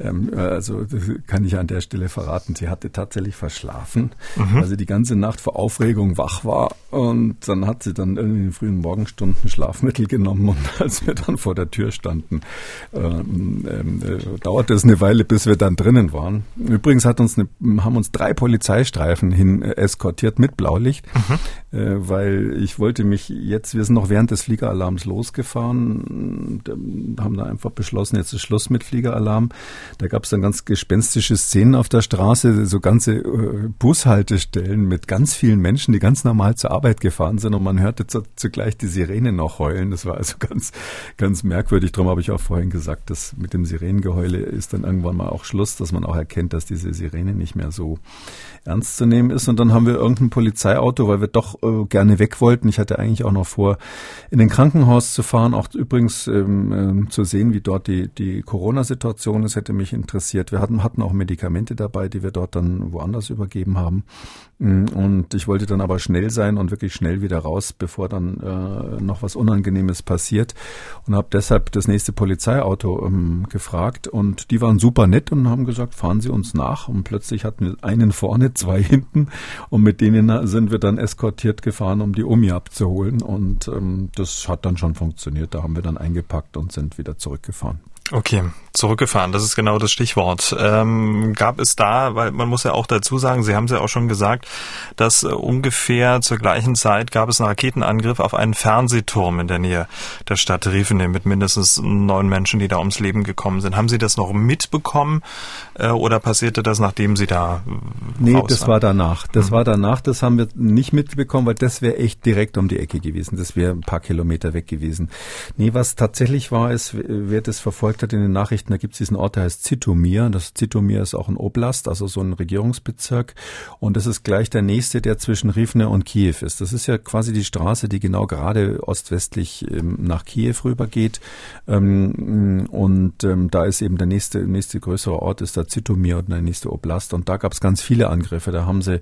Ähm, also kann ich an der Stelle verraten, sie hatte tatsächlich verschlafen, mhm. weil sie die ganze Nacht vor Aufregung wach war und dann hat sie dann in den frühen Morgenstunden Schlafmittel genommen und als wir dann vor der Tür standen, ähm, ähm, äh, dauerte es eine Weile, bis wir dann drinnen waren. Übrigens hat uns eine, haben uns drei Polizeistreifen hin äh, eskortiert mit Blaulicht, mhm. Äh, weil ich wollte mich jetzt, wir sind noch während des Fliegeralarms losgefahren, haben da einfach beschlossen, jetzt ist Schluss mit Fliegeralarm. Da gab es dann ganz gespenstische Szenen auf der Straße, so ganze äh, Bushaltestellen mit ganz vielen Menschen, die ganz normal zur Arbeit gefahren sind und man hörte zu, zugleich die Sirene noch heulen. Das war also ganz, ganz merkwürdig. Darum habe ich auch vorhin gesagt, dass mit dem Sirenengeheule ist dann irgendwann mal auch Schluss, dass man auch erkennt, dass diese Sirene nicht mehr so ernst zu nehmen ist. Und dann haben wir irgendein Polizeiauto, weil wir doch äh, gerne weg wollten. Ich hatte eigentlich auch noch vor, in den Krankenhaus zu fahren, auch übrigens ähm, äh, zu sehen, wie dort die, die Corona-Situation ist, hätte mich interessiert. Wir hatten, hatten auch Medikamente dabei, die wir dort dann woanders übergeben haben. Mm, und ich wollte dann aber schnell sein und wirklich schnell wieder raus, bevor dann äh, noch was Unangenehmes passiert. Und habe deshalb das nächste Polizeiauto ähm, gefragt. Und die waren super nett und haben gesagt, fahren Sie uns nach. Und plötzlich hatten wir einen vorne, zwei hinten. Und mit denen sind wir dann eskortiert gefahren, um die Omi abzuholen. Und ähm, das hat dann schon funktioniert. Da haben wir dann eingepackt und sind wieder zurückgefahren. Okay, zurückgefahren, das ist genau das Stichwort. Ähm, gab es da, weil man muss ja auch dazu sagen, Sie haben es ja auch schon gesagt, dass äh, ungefähr zur gleichen Zeit gab es einen Raketenangriff auf einen Fernsehturm in der Nähe der Stadt Riefene mit mindestens neun Menschen, die da ums Leben gekommen sind. Haben Sie das noch mitbekommen äh, oder passierte das, nachdem Sie da äh, Nee, das war danach. Das mhm. war danach, das haben wir nicht mitbekommen, weil das wäre echt direkt um die Ecke gewesen. Das wäre ein paar Kilometer weg gewesen. Nee, was tatsächlich war, ist, wer das verfolgt hat in den Nachrichten, da gibt es diesen Ort, der heißt Zitomir. Das Zitomir ist auch ein Oblast, also so ein Regierungsbezirk. Und das ist gleich der nächste, der zwischen Rivne und Kiew ist. Das ist ja quasi die Straße, die genau gerade ostwestlich ähm, nach Kiew rübergeht. Ähm, und ähm, da ist eben der nächste, nächste größere Ort, ist der Zitomir und der nächste Oblast. Und da gab es ganz viele Angriffe. Da haben sie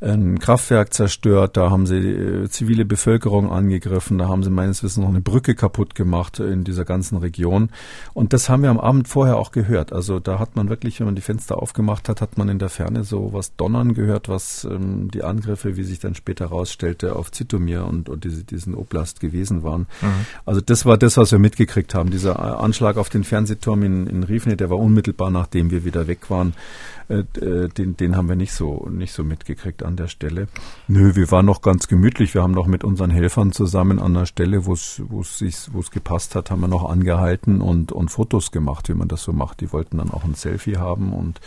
ein Kraftwerk zerstört, da haben sie äh, zivile Bevölkerung angegriffen, da haben sie meines Wissens noch eine Brücke kaputt gemacht in dieser ganzen Region. Und das haben wir am Abend vorher auch gehört. Also da hat man wirklich, wenn man die Fenster aufgemacht hat, hat man in der Ferne so was donnern gehört, was ähm, die Angriffe, wie sich dann später herausstellte, auf Zitomir und, und diese, diesen Oblast gewesen waren. Mhm. Also das war das, was wir mitgekriegt haben. Dieser Anschlag auf den Fernsehturm in, in Rivne, der war unmittelbar, nachdem wir wieder weg waren. Äh, äh, den, den haben wir nicht so, nicht so mitgekriegt an der Stelle. Nö, wir waren noch ganz gemütlich. Wir haben noch mit unseren Helfern zusammen an der Stelle, wo es, gepasst hat, haben wir noch angehalten und, und Fotos gemacht, wie man das so macht. Die wollten dann auch ein Selfie haben und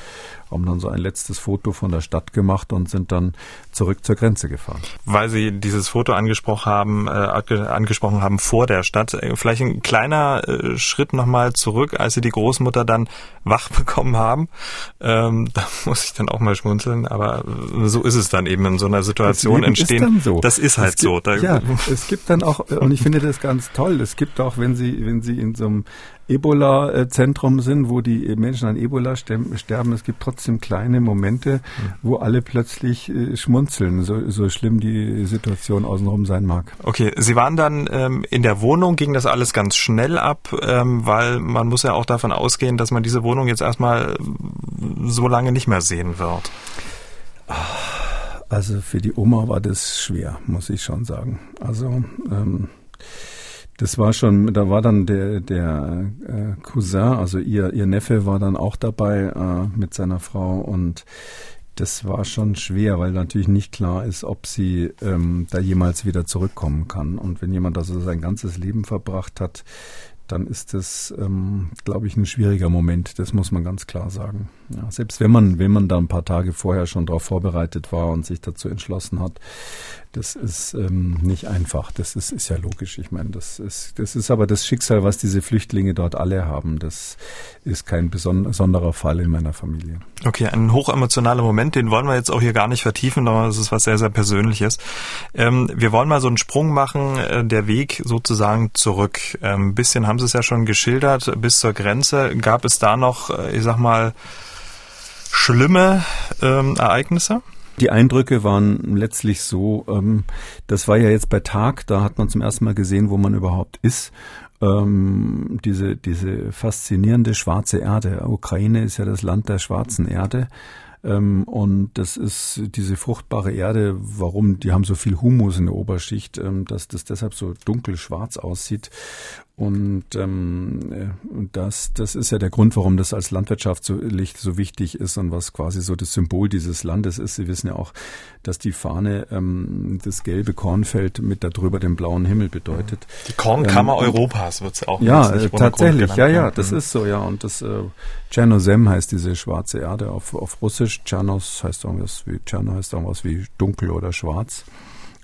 haben dann so ein letztes Foto von der Stadt gemacht und sind dann zurück zur Grenze gefahren. Weil Sie dieses Foto angesprochen haben, äh, angesprochen haben vor der Stadt, äh, vielleicht ein kleiner äh, Schritt nochmal zurück, als Sie die Großmutter dann wach bekommen haben. Ähm, da muss ich dann auch mal schmunzeln, aber äh, so ist es dann eben in so einer Situation entstehen. Ist so. Das ist halt gibt, so. Da ja, es gibt dann auch, und ich finde das ganz toll, es gibt auch, wenn Sie, wenn Sie in so einem Ebola-Zentrum sind, wo die Menschen an Ebola sterben. Es gibt trotzdem kleine Momente, wo alle plötzlich äh, schmunzeln, so, so schlimm die Situation außenrum sein mag. Okay, Sie waren dann ähm, in der Wohnung, ging das alles ganz schnell ab, ähm, weil man muss ja auch davon ausgehen, dass man diese Wohnung jetzt erstmal so lange nicht mehr sehen wird. Also für die Oma war das schwer, muss ich schon sagen. Also ähm, das war schon, da war dann der, der äh, Cousin, also ihr, ihr Neffe war dann auch dabei äh, mit seiner Frau und das war schon schwer, weil natürlich nicht klar ist, ob sie ähm, da jemals wieder zurückkommen kann. Und wenn jemand also sein ganzes Leben verbracht hat, dann ist das, ähm, glaube ich, ein schwieriger Moment. Das muss man ganz klar sagen. Ja, selbst wenn man, wenn man da ein paar Tage vorher schon darauf vorbereitet war und sich dazu entschlossen hat, das ist ähm, nicht einfach. Das ist, ist ja logisch. Ich meine, das ist, das ist aber das Schicksal, was diese Flüchtlinge dort alle haben. Das ist kein besonderer Fall in meiner Familie. Okay, ein hochemotionaler Moment, den wollen wir jetzt auch hier gar nicht vertiefen, aber es ist was sehr, sehr Persönliches. Ähm, wir wollen mal so einen Sprung machen, äh, der Weg sozusagen zurück. Ein ähm, bisschen haben Sie es ja schon geschildert, bis zur Grenze. Gab es da noch, äh, ich sag mal, schlimme ähm, Ereignisse? Die Eindrücke waren letztlich so, ähm, das war ja jetzt bei Tag, da hat man zum ersten Mal gesehen, wo man überhaupt ist. ähm, diese, diese faszinierende schwarze Erde. Ukraine ist ja das Land der schwarzen Erde. Ähm, und das ist diese fruchtbare Erde, warum, die haben so viel Humus in der Oberschicht, ähm, dass das deshalb so dunkel-schwarz aussieht. Und ähm, äh, das, das ist ja der Grund, warum das als landwirtschaftlich so wichtig ist und was quasi so das Symbol dieses Landes ist. Sie wissen ja auch, dass die Fahne ähm, das gelbe Kornfeld mit darüber den blauen Himmel bedeutet. Die Kornkammer ähm, Europas wird es auch. Ja, äh, tatsächlich. Ja, ja, das mhm. ist so, ja. Und das äh, Tschernosem heißt diese schwarze Erde auf, auf Russisch. Tschernos heißt irgendwas wie Tscherno heißt irgendwas wie dunkel oder schwarz.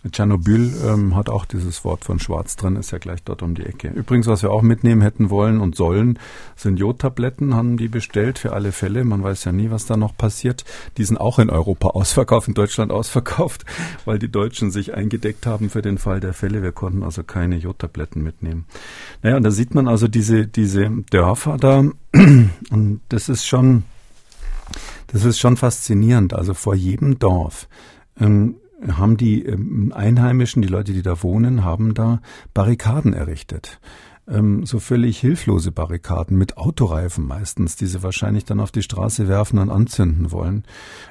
Tschernobyl ähm, hat auch dieses Wort von Schwarz drin, ist ja gleich dort um die Ecke. Übrigens, was wir auch mitnehmen hätten wollen und sollen, sind Jodtabletten, haben die bestellt für alle Fälle. Man weiß ja nie, was da noch passiert. Die sind auch in Europa ausverkauft, in Deutschland ausverkauft, weil die Deutschen sich eingedeckt haben für den Fall der Fälle. Wir konnten also keine Jodtabletten mitnehmen. Naja, und da sieht man also diese, diese Dörfer da. Und das ist schon, das ist schon faszinierend. Also vor jedem Dorf ähm, haben die ähm, Einheimischen, die Leute, die da wohnen, haben da Barrikaden errichtet ähm, so völlig hilflose Barrikaden mit Autoreifen meistens, die sie wahrscheinlich dann auf die Straße werfen und anzünden wollen.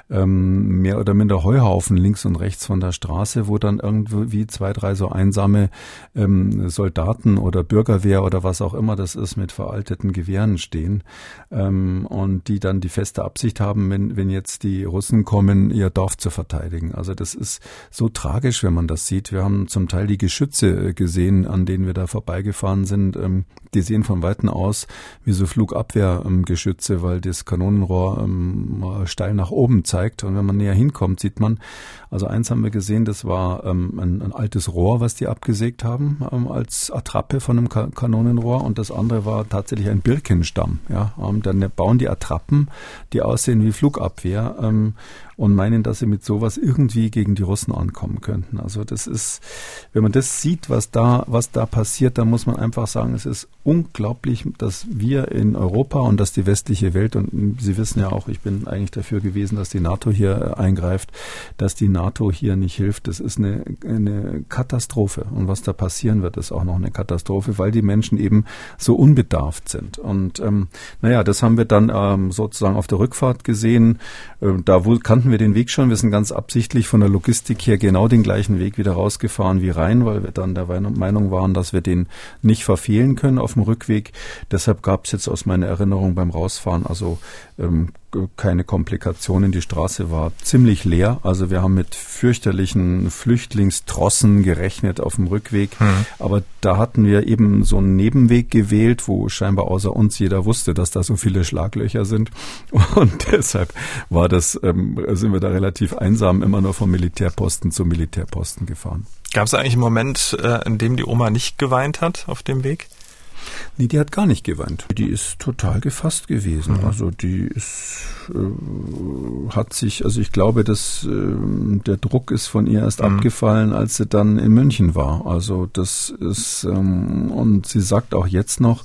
Ähm, mehr oder minder Heuhaufen links und rechts von der Straße, wo dann irgendwie zwei, drei so einsame ähm, Soldaten oder Bürgerwehr oder was auch immer das ist mit veralteten Gewehren stehen ähm, und die dann die feste Absicht haben, wenn, wenn jetzt die Russen kommen, ihr Dorf zu verteidigen. Also das ist so tragisch, wenn man das sieht. Wir haben zum Teil die Geschütze äh, gesehen, an denen wir da vorbeigefahren sind ähm, die sehen von Weitem aus wie so Flugabwehrgeschütze, weil das Kanonenrohr ähm, steil nach oben zeigt. Und wenn man näher hinkommt, sieht man, also eins haben wir gesehen, das war ähm, ein, ein, altes Rohr, was die abgesägt haben ähm, als Attrappe von einem Ka Kanonenrohr. Und das andere war tatsächlich ein Birkenstamm. Ja, ähm, dann bauen die Attrappen, die aussehen wie Flugabwehr. Ähm, und meinen, dass sie mit sowas irgendwie gegen die Russen ankommen könnten. Also das ist, wenn man das sieht, was da, was da passiert, dann muss man einfach sagen, es ist unglaublich, dass wir in Europa und dass die westliche Welt, und Sie wissen ja auch, ich bin eigentlich dafür gewesen, dass die NATO hier eingreift, dass die NATO hier nicht hilft. Das ist eine, eine Katastrophe. Und was da passieren wird, ist auch noch eine Katastrophe, weil die Menschen eben so unbedarft sind. Und ähm, naja, das haben wir dann ähm, sozusagen auf der Rückfahrt gesehen. Ähm, da kannten kannten wir den Weg schon. Wir sind ganz absichtlich von der Logistik her genau den gleichen Weg wieder rausgefahren wie rein, weil wir dann der Meinung waren, dass wir den nicht verfehlen können auf dem Rückweg. Deshalb gab es jetzt aus meiner Erinnerung beim Rausfahren also ähm, keine Komplikationen. Die Straße war ziemlich leer. Also wir haben mit fürchterlichen Flüchtlingstrossen gerechnet auf dem Rückweg. Mhm. Aber da hatten wir eben so einen Nebenweg gewählt, wo scheinbar außer uns jeder wusste, dass da so viele Schlaglöcher sind. Und deshalb war das, ähm, sind wir da relativ einsam immer nur vom Militärposten zum Militärposten gefahren. Gab es eigentlich einen Moment, äh, in dem die Oma nicht geweint hat auf dem Weg? Nee, die hat gar nicht geweint. Die ist total gefasst gewesen. Mhm. Also die ist, äh, hat sich, also ich glaube, dass äh, der Druck ist von ihr erst mhm. abgefallen, als sie dann in München war. Also das ist, ähm, und sie sagt auch jetzt noch,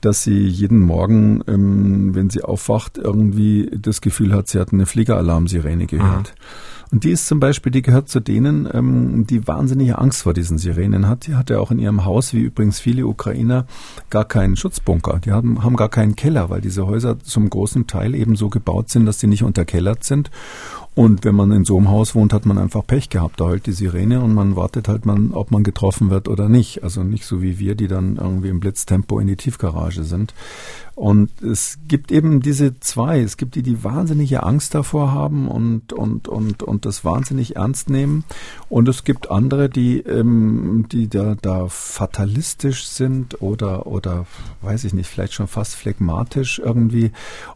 dass sie jeden Morgen, ähm, wenn sie aufwacht, irgendwie das Gefühl hat, sie hat eine Fliegeralarmsirene gehört. Mhm. Und die ist zum Beispiel, die gehört zu denen, ähm, die wahnsinnige Angst vor diesen Sirenen hat. Die hat ja auch in ihrem Haus, wie übrigens viele Ukrainer, gar keinen Schutzbunker. Die haben, haben gar keinen Keller, weil diese Häuser zum großen Teil eben so gebaut sind, dass sie nicht unterkellert sind. Und wenn man in so einem Haus wohnt, hat man einfach Pech gehabt. Da heult die Sirene und man wartet halt, man, ob man getroffen wird oder nicht. Also nicht so wie wir, die dann irgendwie im Blitztempo in die Tiefgarage sind. Und es gibt eben diese zwei. Es gibt die, die wahnsinnige Angst davor haben und, und, und, und das wahnsinnig ernst nehmen. Und es gibt andere, die, ähm, die da, da fatalistisch sind oder, oder, weiß ich nicht, vielleicht schon fast phlegmatisch irgendwie.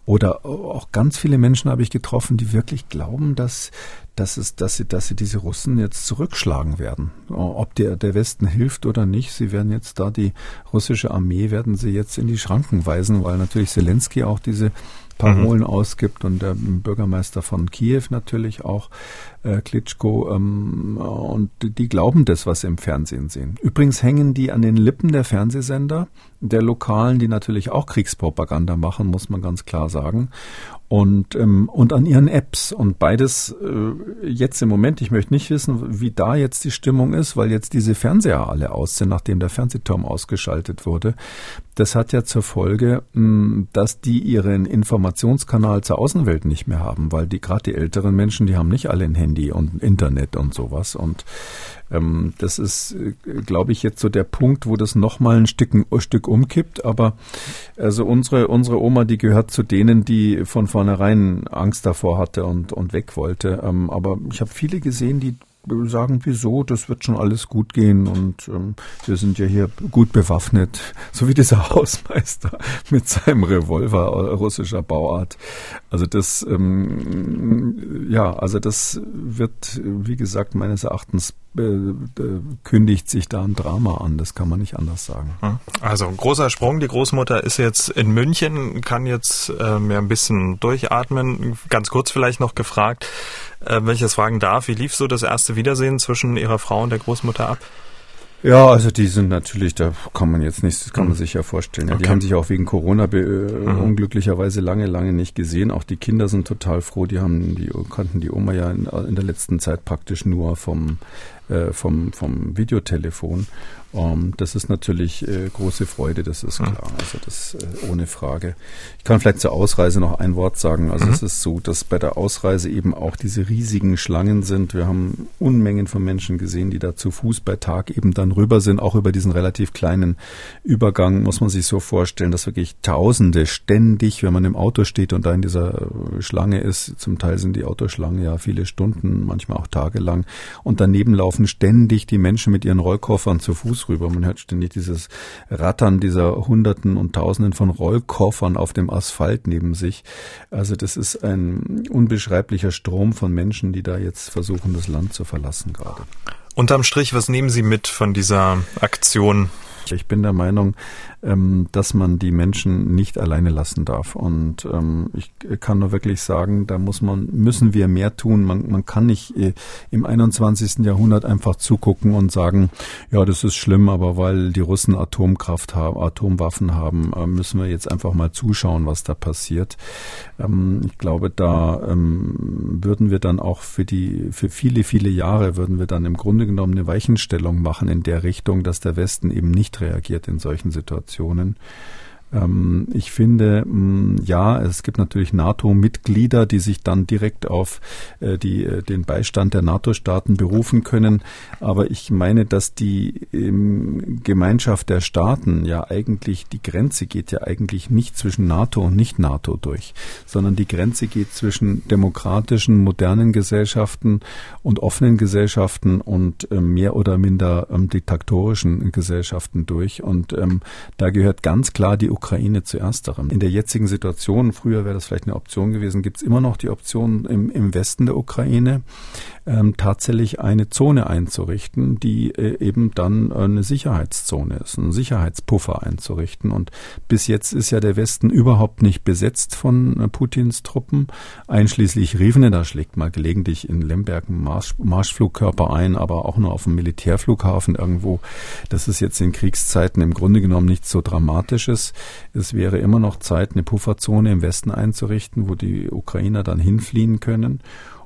Oder auch ganz viele Menschen habe ich getroffen, die wirklich glauben, dass dass es, dass sie, dass sie diese Russen jetzt zurückschlagen werden. Ob der, der Westen hilft oder nicht, sie werden jetzt da die russische Armee werden sie jetzt in die Schranken weisen, weil natürlich Zelensky auch diese Parolen mhm. ausgibt und der Bürgermeister von Kiew natürlich auch, äh, Klitschko, ähm, und die glauben das, was sie im Fernsehen sehen. Übrigens hängen die an den Lippen der Fernsehsender der Lokalen, die natürlich auch Kriegspropaganda machen, muss man ganz klar sagen und, ähm, und an ihren Apps. Und beides äh, jetzt im Moment, ich möchte nicht wissen, wie da jetzt die Stimmung ist, weil jetzt diese Fernseher alle aus sind, nachdem der Fernsehturm ausgeschaltet wurde. Das hat ja zur Folge, mh, hm, dass die ihren Informationskanal zur Außenwelt nicht mehr haben, weil die gerade die älteren Menschen, die haben nicht alle ein Handy und Internet und sowas. Und ähm, das ist, äh, glaube ich, jetzt so der Punkt, wo das nochmal ein Stück, ein Stück umkippt. Aber also unsere, unsere Oma, die gehört zu denen, die von vornherein Angst davor hatte und, und weg wollte. Ähm, aber ich habe viele gesehen, die sagen, wieso, das wird schon alles gut gehen und ähm, wir sind ja hier gut bewaffnet, so wie dieser Hausmeister mit seinem Revolver russischer Bauart. Also das, ähm, ja, also das wird, wie gesagt, meines Erachtens äh, kündigt sich da ein Drama an. Das kann man nicht anders sagen. Hm. Also großer Sprung. Die Großmutter ist jetzt in München, kann jetzt äh, mehr ein bisschen durchatmen. Ganz kurz vielleicht noch gefragt, äh, wenn ich das fragen darf, wie lief so das erste Wiedersehen zwischen Ihrer Frau und der Großmutter ab? Ja, also die sind natürlich, da kann man jetzt nicht, das kann man hm. sich ja vorstellen. Ja, okay. Die haben sich auch wegen Corona äh, mhm. unglücklicherweise lange, lange nicht gesehen. Auch die Kinder sind total froh. Die haben, die kannten die Oma ja in, in der letzten Zeit praktisch nur vom äh, vom, vom Videotelefon. Um, ähm, das ist natürlich äh, große Freude, das ist klar. Also das äh, ohne Frage. Ich kann vielleicht zur Ausreise noch ein Wort sagen. Also mhm. es ist so, dass bei der Ausreise eben auch diese riesigen Schlangen sind. Wir haben Unmengen von Menschen gesehen, die da zu Fuß bei Tag eben dann rüber sind, auch über diesen relativ kleinen Übergang, muss man sich so vorstellen, dass wirklich Tausende ständig, wenn man im Auto steht und da in dieser äh, Schlange ist, zum Teil sind die Autoschlangen ja viele Stunden, manchmal auch tagelang, und daneben laufen laufen ständig die Menschen mit ihren Rollkoffern zu Fuß rüber. Man hört ständig dieses Rattern dieser Hunderten und Tausenden von Rollkoffern auf dem Asphalt neben sich. Also das ist ein unbeschreiblicher Strom von Menschen, die da jetzt versuchen, das Land zu verlassen gerade. Unterm Strich, was nehmen Sie mit von dieser Aktion? Ich bin der Meinung, ähm, dass man die Menschen nicht alleine lassen darf. Und ähm, ich kann nur wirklich sagen, da muss man, müssen wir mehr tun. Man, man kann nicht äh, im 21. Jahrhundert einfach zugucken und sagen, ja, das ist schlimm, aber weil die Russen Atomkraft haben, Atomwaffen haben, äh, müssen wir jetzt einfach mal zuschauen, was da passiert. Ähm, ich glaube, da ähm, würden wir dann auch für die, für viele, viele Jahre würden wir dann im Grunde genommen eine Weichenstellung machen in der Richtung, dass der Westen eben nicht reagiert in solchen Situationen. Situationen. Ähm, ich finde, mm, ja, es gibt natürlich NATO-Mitglieder, die sich dann direkt auf äh, die, äh, den Beistand der NATO-Staaten berufen können. Aber ich meine, dass die Gemeinschaft der Staaten ja eigentlich, die Grenze geht ja eigentlich nicht zwischen NATO und Nicht-NATO durch, sondern die Grenze geht zwischen demokratischen, modernen Gesellschaften und offenen Gesellschaften und äh, mehr oder minder ähm, diktatorischen Gesellschaften durch. Und ähm, da gehört ganz klar die Ukraine zu ersterem. In der jetzigen Situation, früher wäre das vielleicht eine Option gewesen, gibt es immer noch die Option im, im Westen der Ukraine ähm, tatsächlich eine Zone einzurichten, die äh, eben dann eine Sicherheitszone ist, einen Sicherheitspuffer einzurichten. Und bis jetzt ist ja der Westen überhaupt nicht besetzt von äh, Putins Truppen, einschließlich Rivne, da schlägt mal gelegentlich in Lemberg ein Marsch, Marschflugkörper ein, aber auch nur auf dem Militärflughafen irgendwo. Das ist jetzt in Kriegszeiten im Grunde genommen nichts so Dramatisches. Es wäre immer noch Zeit, eine Pufferzone im Westen einzurichten, wo die Ukrainer dann hinfliehen können.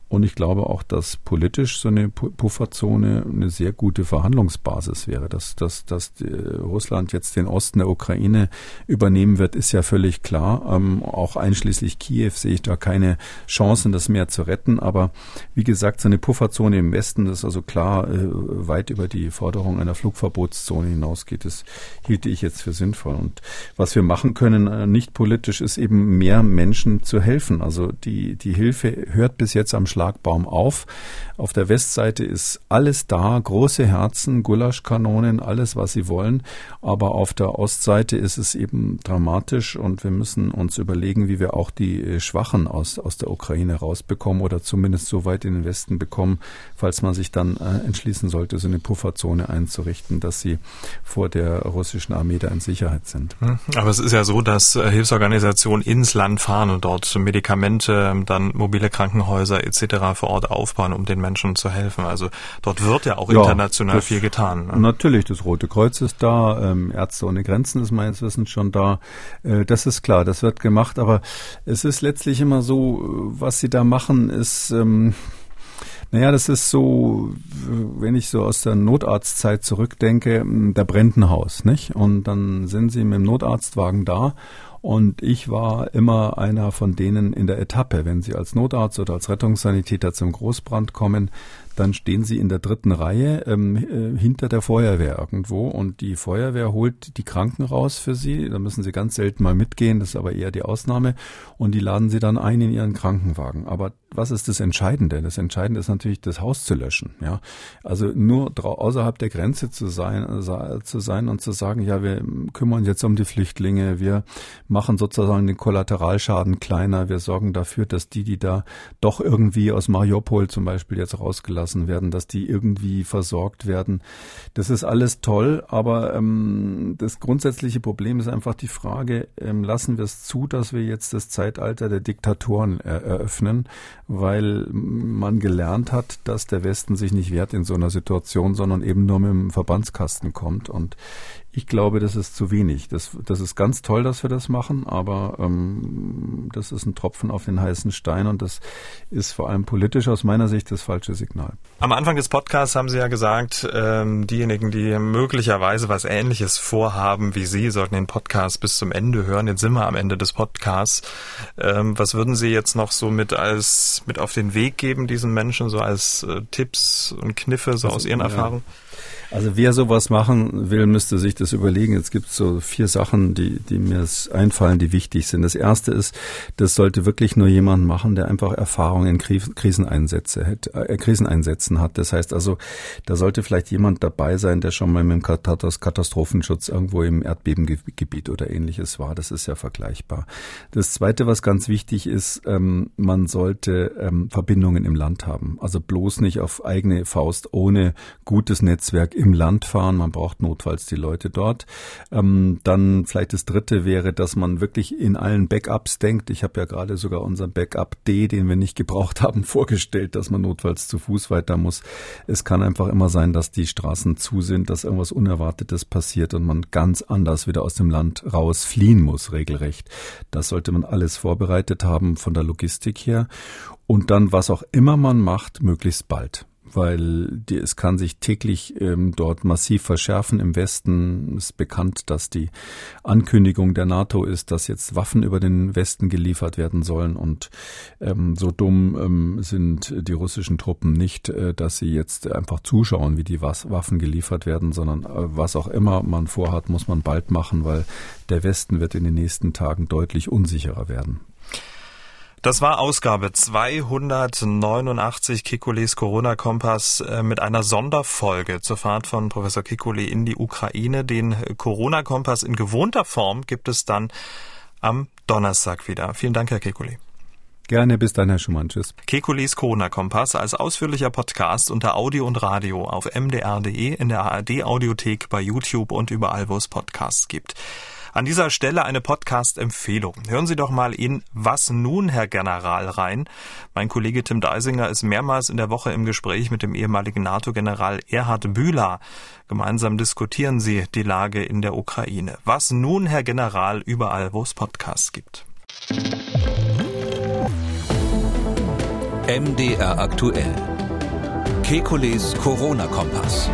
Und ich glaube auch, dass politisch so eine Pufferzone eine sehr gute Verhandlungsbasis wäre. Dass, dass, dass Russland jetzt den Osten der Ukraine übernehmen wird, ist ja völlig klar. Ähm, auch einschließlich Kiew sehe ich da keine Chancen, das mehr zu retten. Aber wie gesagt, so eine Pufferzone im Westen, das also klar äh, weit über die Forderung einer Flugverbotszone hinausgeht, das hielte ich jetzt für sinnvoll. Und was wir machen können, äh, nicht politisch, ist eben mehr Menschen zu helfen. Also die, die Hilfe hört bis jetzt am Schlagbaum auf. Auf der Westseite ist alles da, große Herzen, Gulaschkanonen, alles, was sie wollen. Aber auf der Ostseite ist es eben dramatisch und wir müssen uns überlegen, wie wir auch die äh, Schwachen aus, aus der Ukraine rausbekommen oder zumindest so weit in den Westen bekommen, falls man sich dann äh, entschließen sollte, so eine Pufferzone einzurichten, dass sie vor der russischen Armee da in Sicherheit sind. Hm. Aber es ist ja so, dass äh, Hilfsorganisationen ins Land fahren und dort Medikamente, dann mobile Krankenhäuser etc etc. vor Ort aufbauen, um den Menschen zu helfen. Also dort wird ja auch ja, international viel getan. Ne? Natürlich, das Rote Kreuz ist da, ähm, Ärzte ohne Grenzen ist meines Wissens schon da. Äh, das ist klar, das wird gemacht, aber es ist letztlich immer so, was sie da machen, ist ähm, naja, das ist so, wenn ich so aus der Notarztzeit zurückdenke, da brennt ein Haus, nicht? Und dann sind sie mit dem Notarztwagen da und ich war immer einer von denen in der Etappe. Wenn Sie als Notarzt oder als Rettungssanitäter zum Großbrand kommen, dann stehen sie in der dritten Reihe ähm, äh, hinter der Feuerwehr irgendwo und die Feuerwehr holt die Kranken raus für sie. Da müssen sie ganz selten mal mitgehen, das ist aber eher die Ausnahme und die laden sie dann ein in ihren Krankenwagen. Aber was ist das Entscheidende? Das Entscheidende ist natürlich, das Haus zu löschen. Ja, also nur außerhalb der Grenze zu sein, zu sein und zu sagen, ja, wir kümmern uns jetzt um die Flüchtlinge, wir machen sozusagen den Kollateralschaden kleiner, wir sorgen dafür, dass die, die da doch irgendwie aus Mariupol zum Beispiel jetzt rausgelassen gelassen werden, dass die irgendwie versorgt werden. Das ist alles toll, aber ähm, das grundsätzliche Problem ist einfach die Frage, ähm, lassen wir es zu, dass wir jetzt das Zeitalter der Diktatoren er eröffnen, weil man gelernt hat, dass der Westen sich nicht wehrt in so einer Situation, sondern eben nur mit dem Verbandskasten kommt. Und ich glaube, das ist zu wenig. Das, das ist ganz toll, dass wir das machen, aber ähm, das ist ein Tropfen auf den heißen Stein und das ist vor allem politisch aus meiner Sicht das falsche Signal. Am Anfang des Podcasts haben Sie ja gesagt, ähm, diejenigen, die möglicherweise was Ähnliches vorhaben wie Sie, sollten den Podcast bis zum Ende hören. Jetzt sind wir am Ende des Podcasts. Ähm, was würden Sie jetzt noch so mit als mit auf den Weg geben diesen Menschen so als äh, Tipps und Kniffe so also, aus Ihren ja. Erfahrungen? Also wer sowas machen will, müsste sich das überlegen. Jetzt gibt so vier Sachen, die, die mir einfallen, die wichtig sind. Das erste ist, das sollte wirklich nur jemand machen, der einfach Erfahrung in Kriseneinsätze hat, äh, Kriseneinsätzen hat. Das heißt also, da sollte vielleicht jemand dabei sein, der schon mal mit dem Katastrophenschutz irgendwo im Erdbebengebiet oder ähnliches war. Das ist ja vergleichbar. Das zweite, was ganz wichtig ist, ähm, man sollte ähm, Verbindungen im Land haben. Also bloß nicht auf eigene Faust ohne gutes Netzwerk im Land fahren. Man braucht notfalls die Leute dort. Ähm, dann vielleicht das Dritte wäre, dass man wirklich in allen Backups denkt. Ich habe ja gerade sogar unseren Backup D, den wir nicht gebraucht haben, vorgestellt, dass man notfalls zu Fuß weiter muss. Es kann einfach immer sein, dass die Straßen zu sind, dass irgendwas Unerwartetes passiert und man ganz anders wieder aus dem Land raus fliehen muss, regelrecht. Das sollte man alles vorbereitet haben von der Logistik her. Und dann, was auch immer man macht, möglichst bald weil die, es kann sich täglich ähm, dort massiv verschärfen. Im Westen ist bekannt, dass die Ankündigung der NATO ist, dass jetzt Waffen über den Westen geliefert werden sollen. Und ähm, so dumm ähm, sind die russischen Truppen nicht, äh, dass sie jetzt einfach zuschauen, wie die Was Waffen geliefert werden, sondern äh, was auch immer man vorhat, muss man bald machen, weil der Westen wird in den nächsten Tagen deutlich unsicherer werden. Das war Ausgabe 289 Kikules Corona-Kompass äh, mit einer Sonderfolge zur Fahrt von Professor Kikule in die Ukraine. Den Corona-Kompass in gewohnter Form gibt es dann am Donnerstag wieder. Vielen Dank, Herr Kikule. Gerne, bis dann, Herr Schumann. Tschüss. Kekules Corona-Kompass als ausführlicher Podcast unter Audio und Radio auf mdr.de, in der ARD-Audiothek, bei YouTube und überall, wo es Podcasts gibt. An dieser Stelle eine Podcast-Empfehlung. Hören Sie doch mal in Was nun, Herr General rein. Mein Kollege Tim Deisinger ist mehrmals in der Woche im Gespräch mit dem ehemaligen NATO-General Erhard Bühler. Gemeinsam diskutieren sie die Lage in der Ukraine. Was nun, Herr General, überall, wo es Podcasts gibt. MDR aktuell. Kekules Corona-Kompass.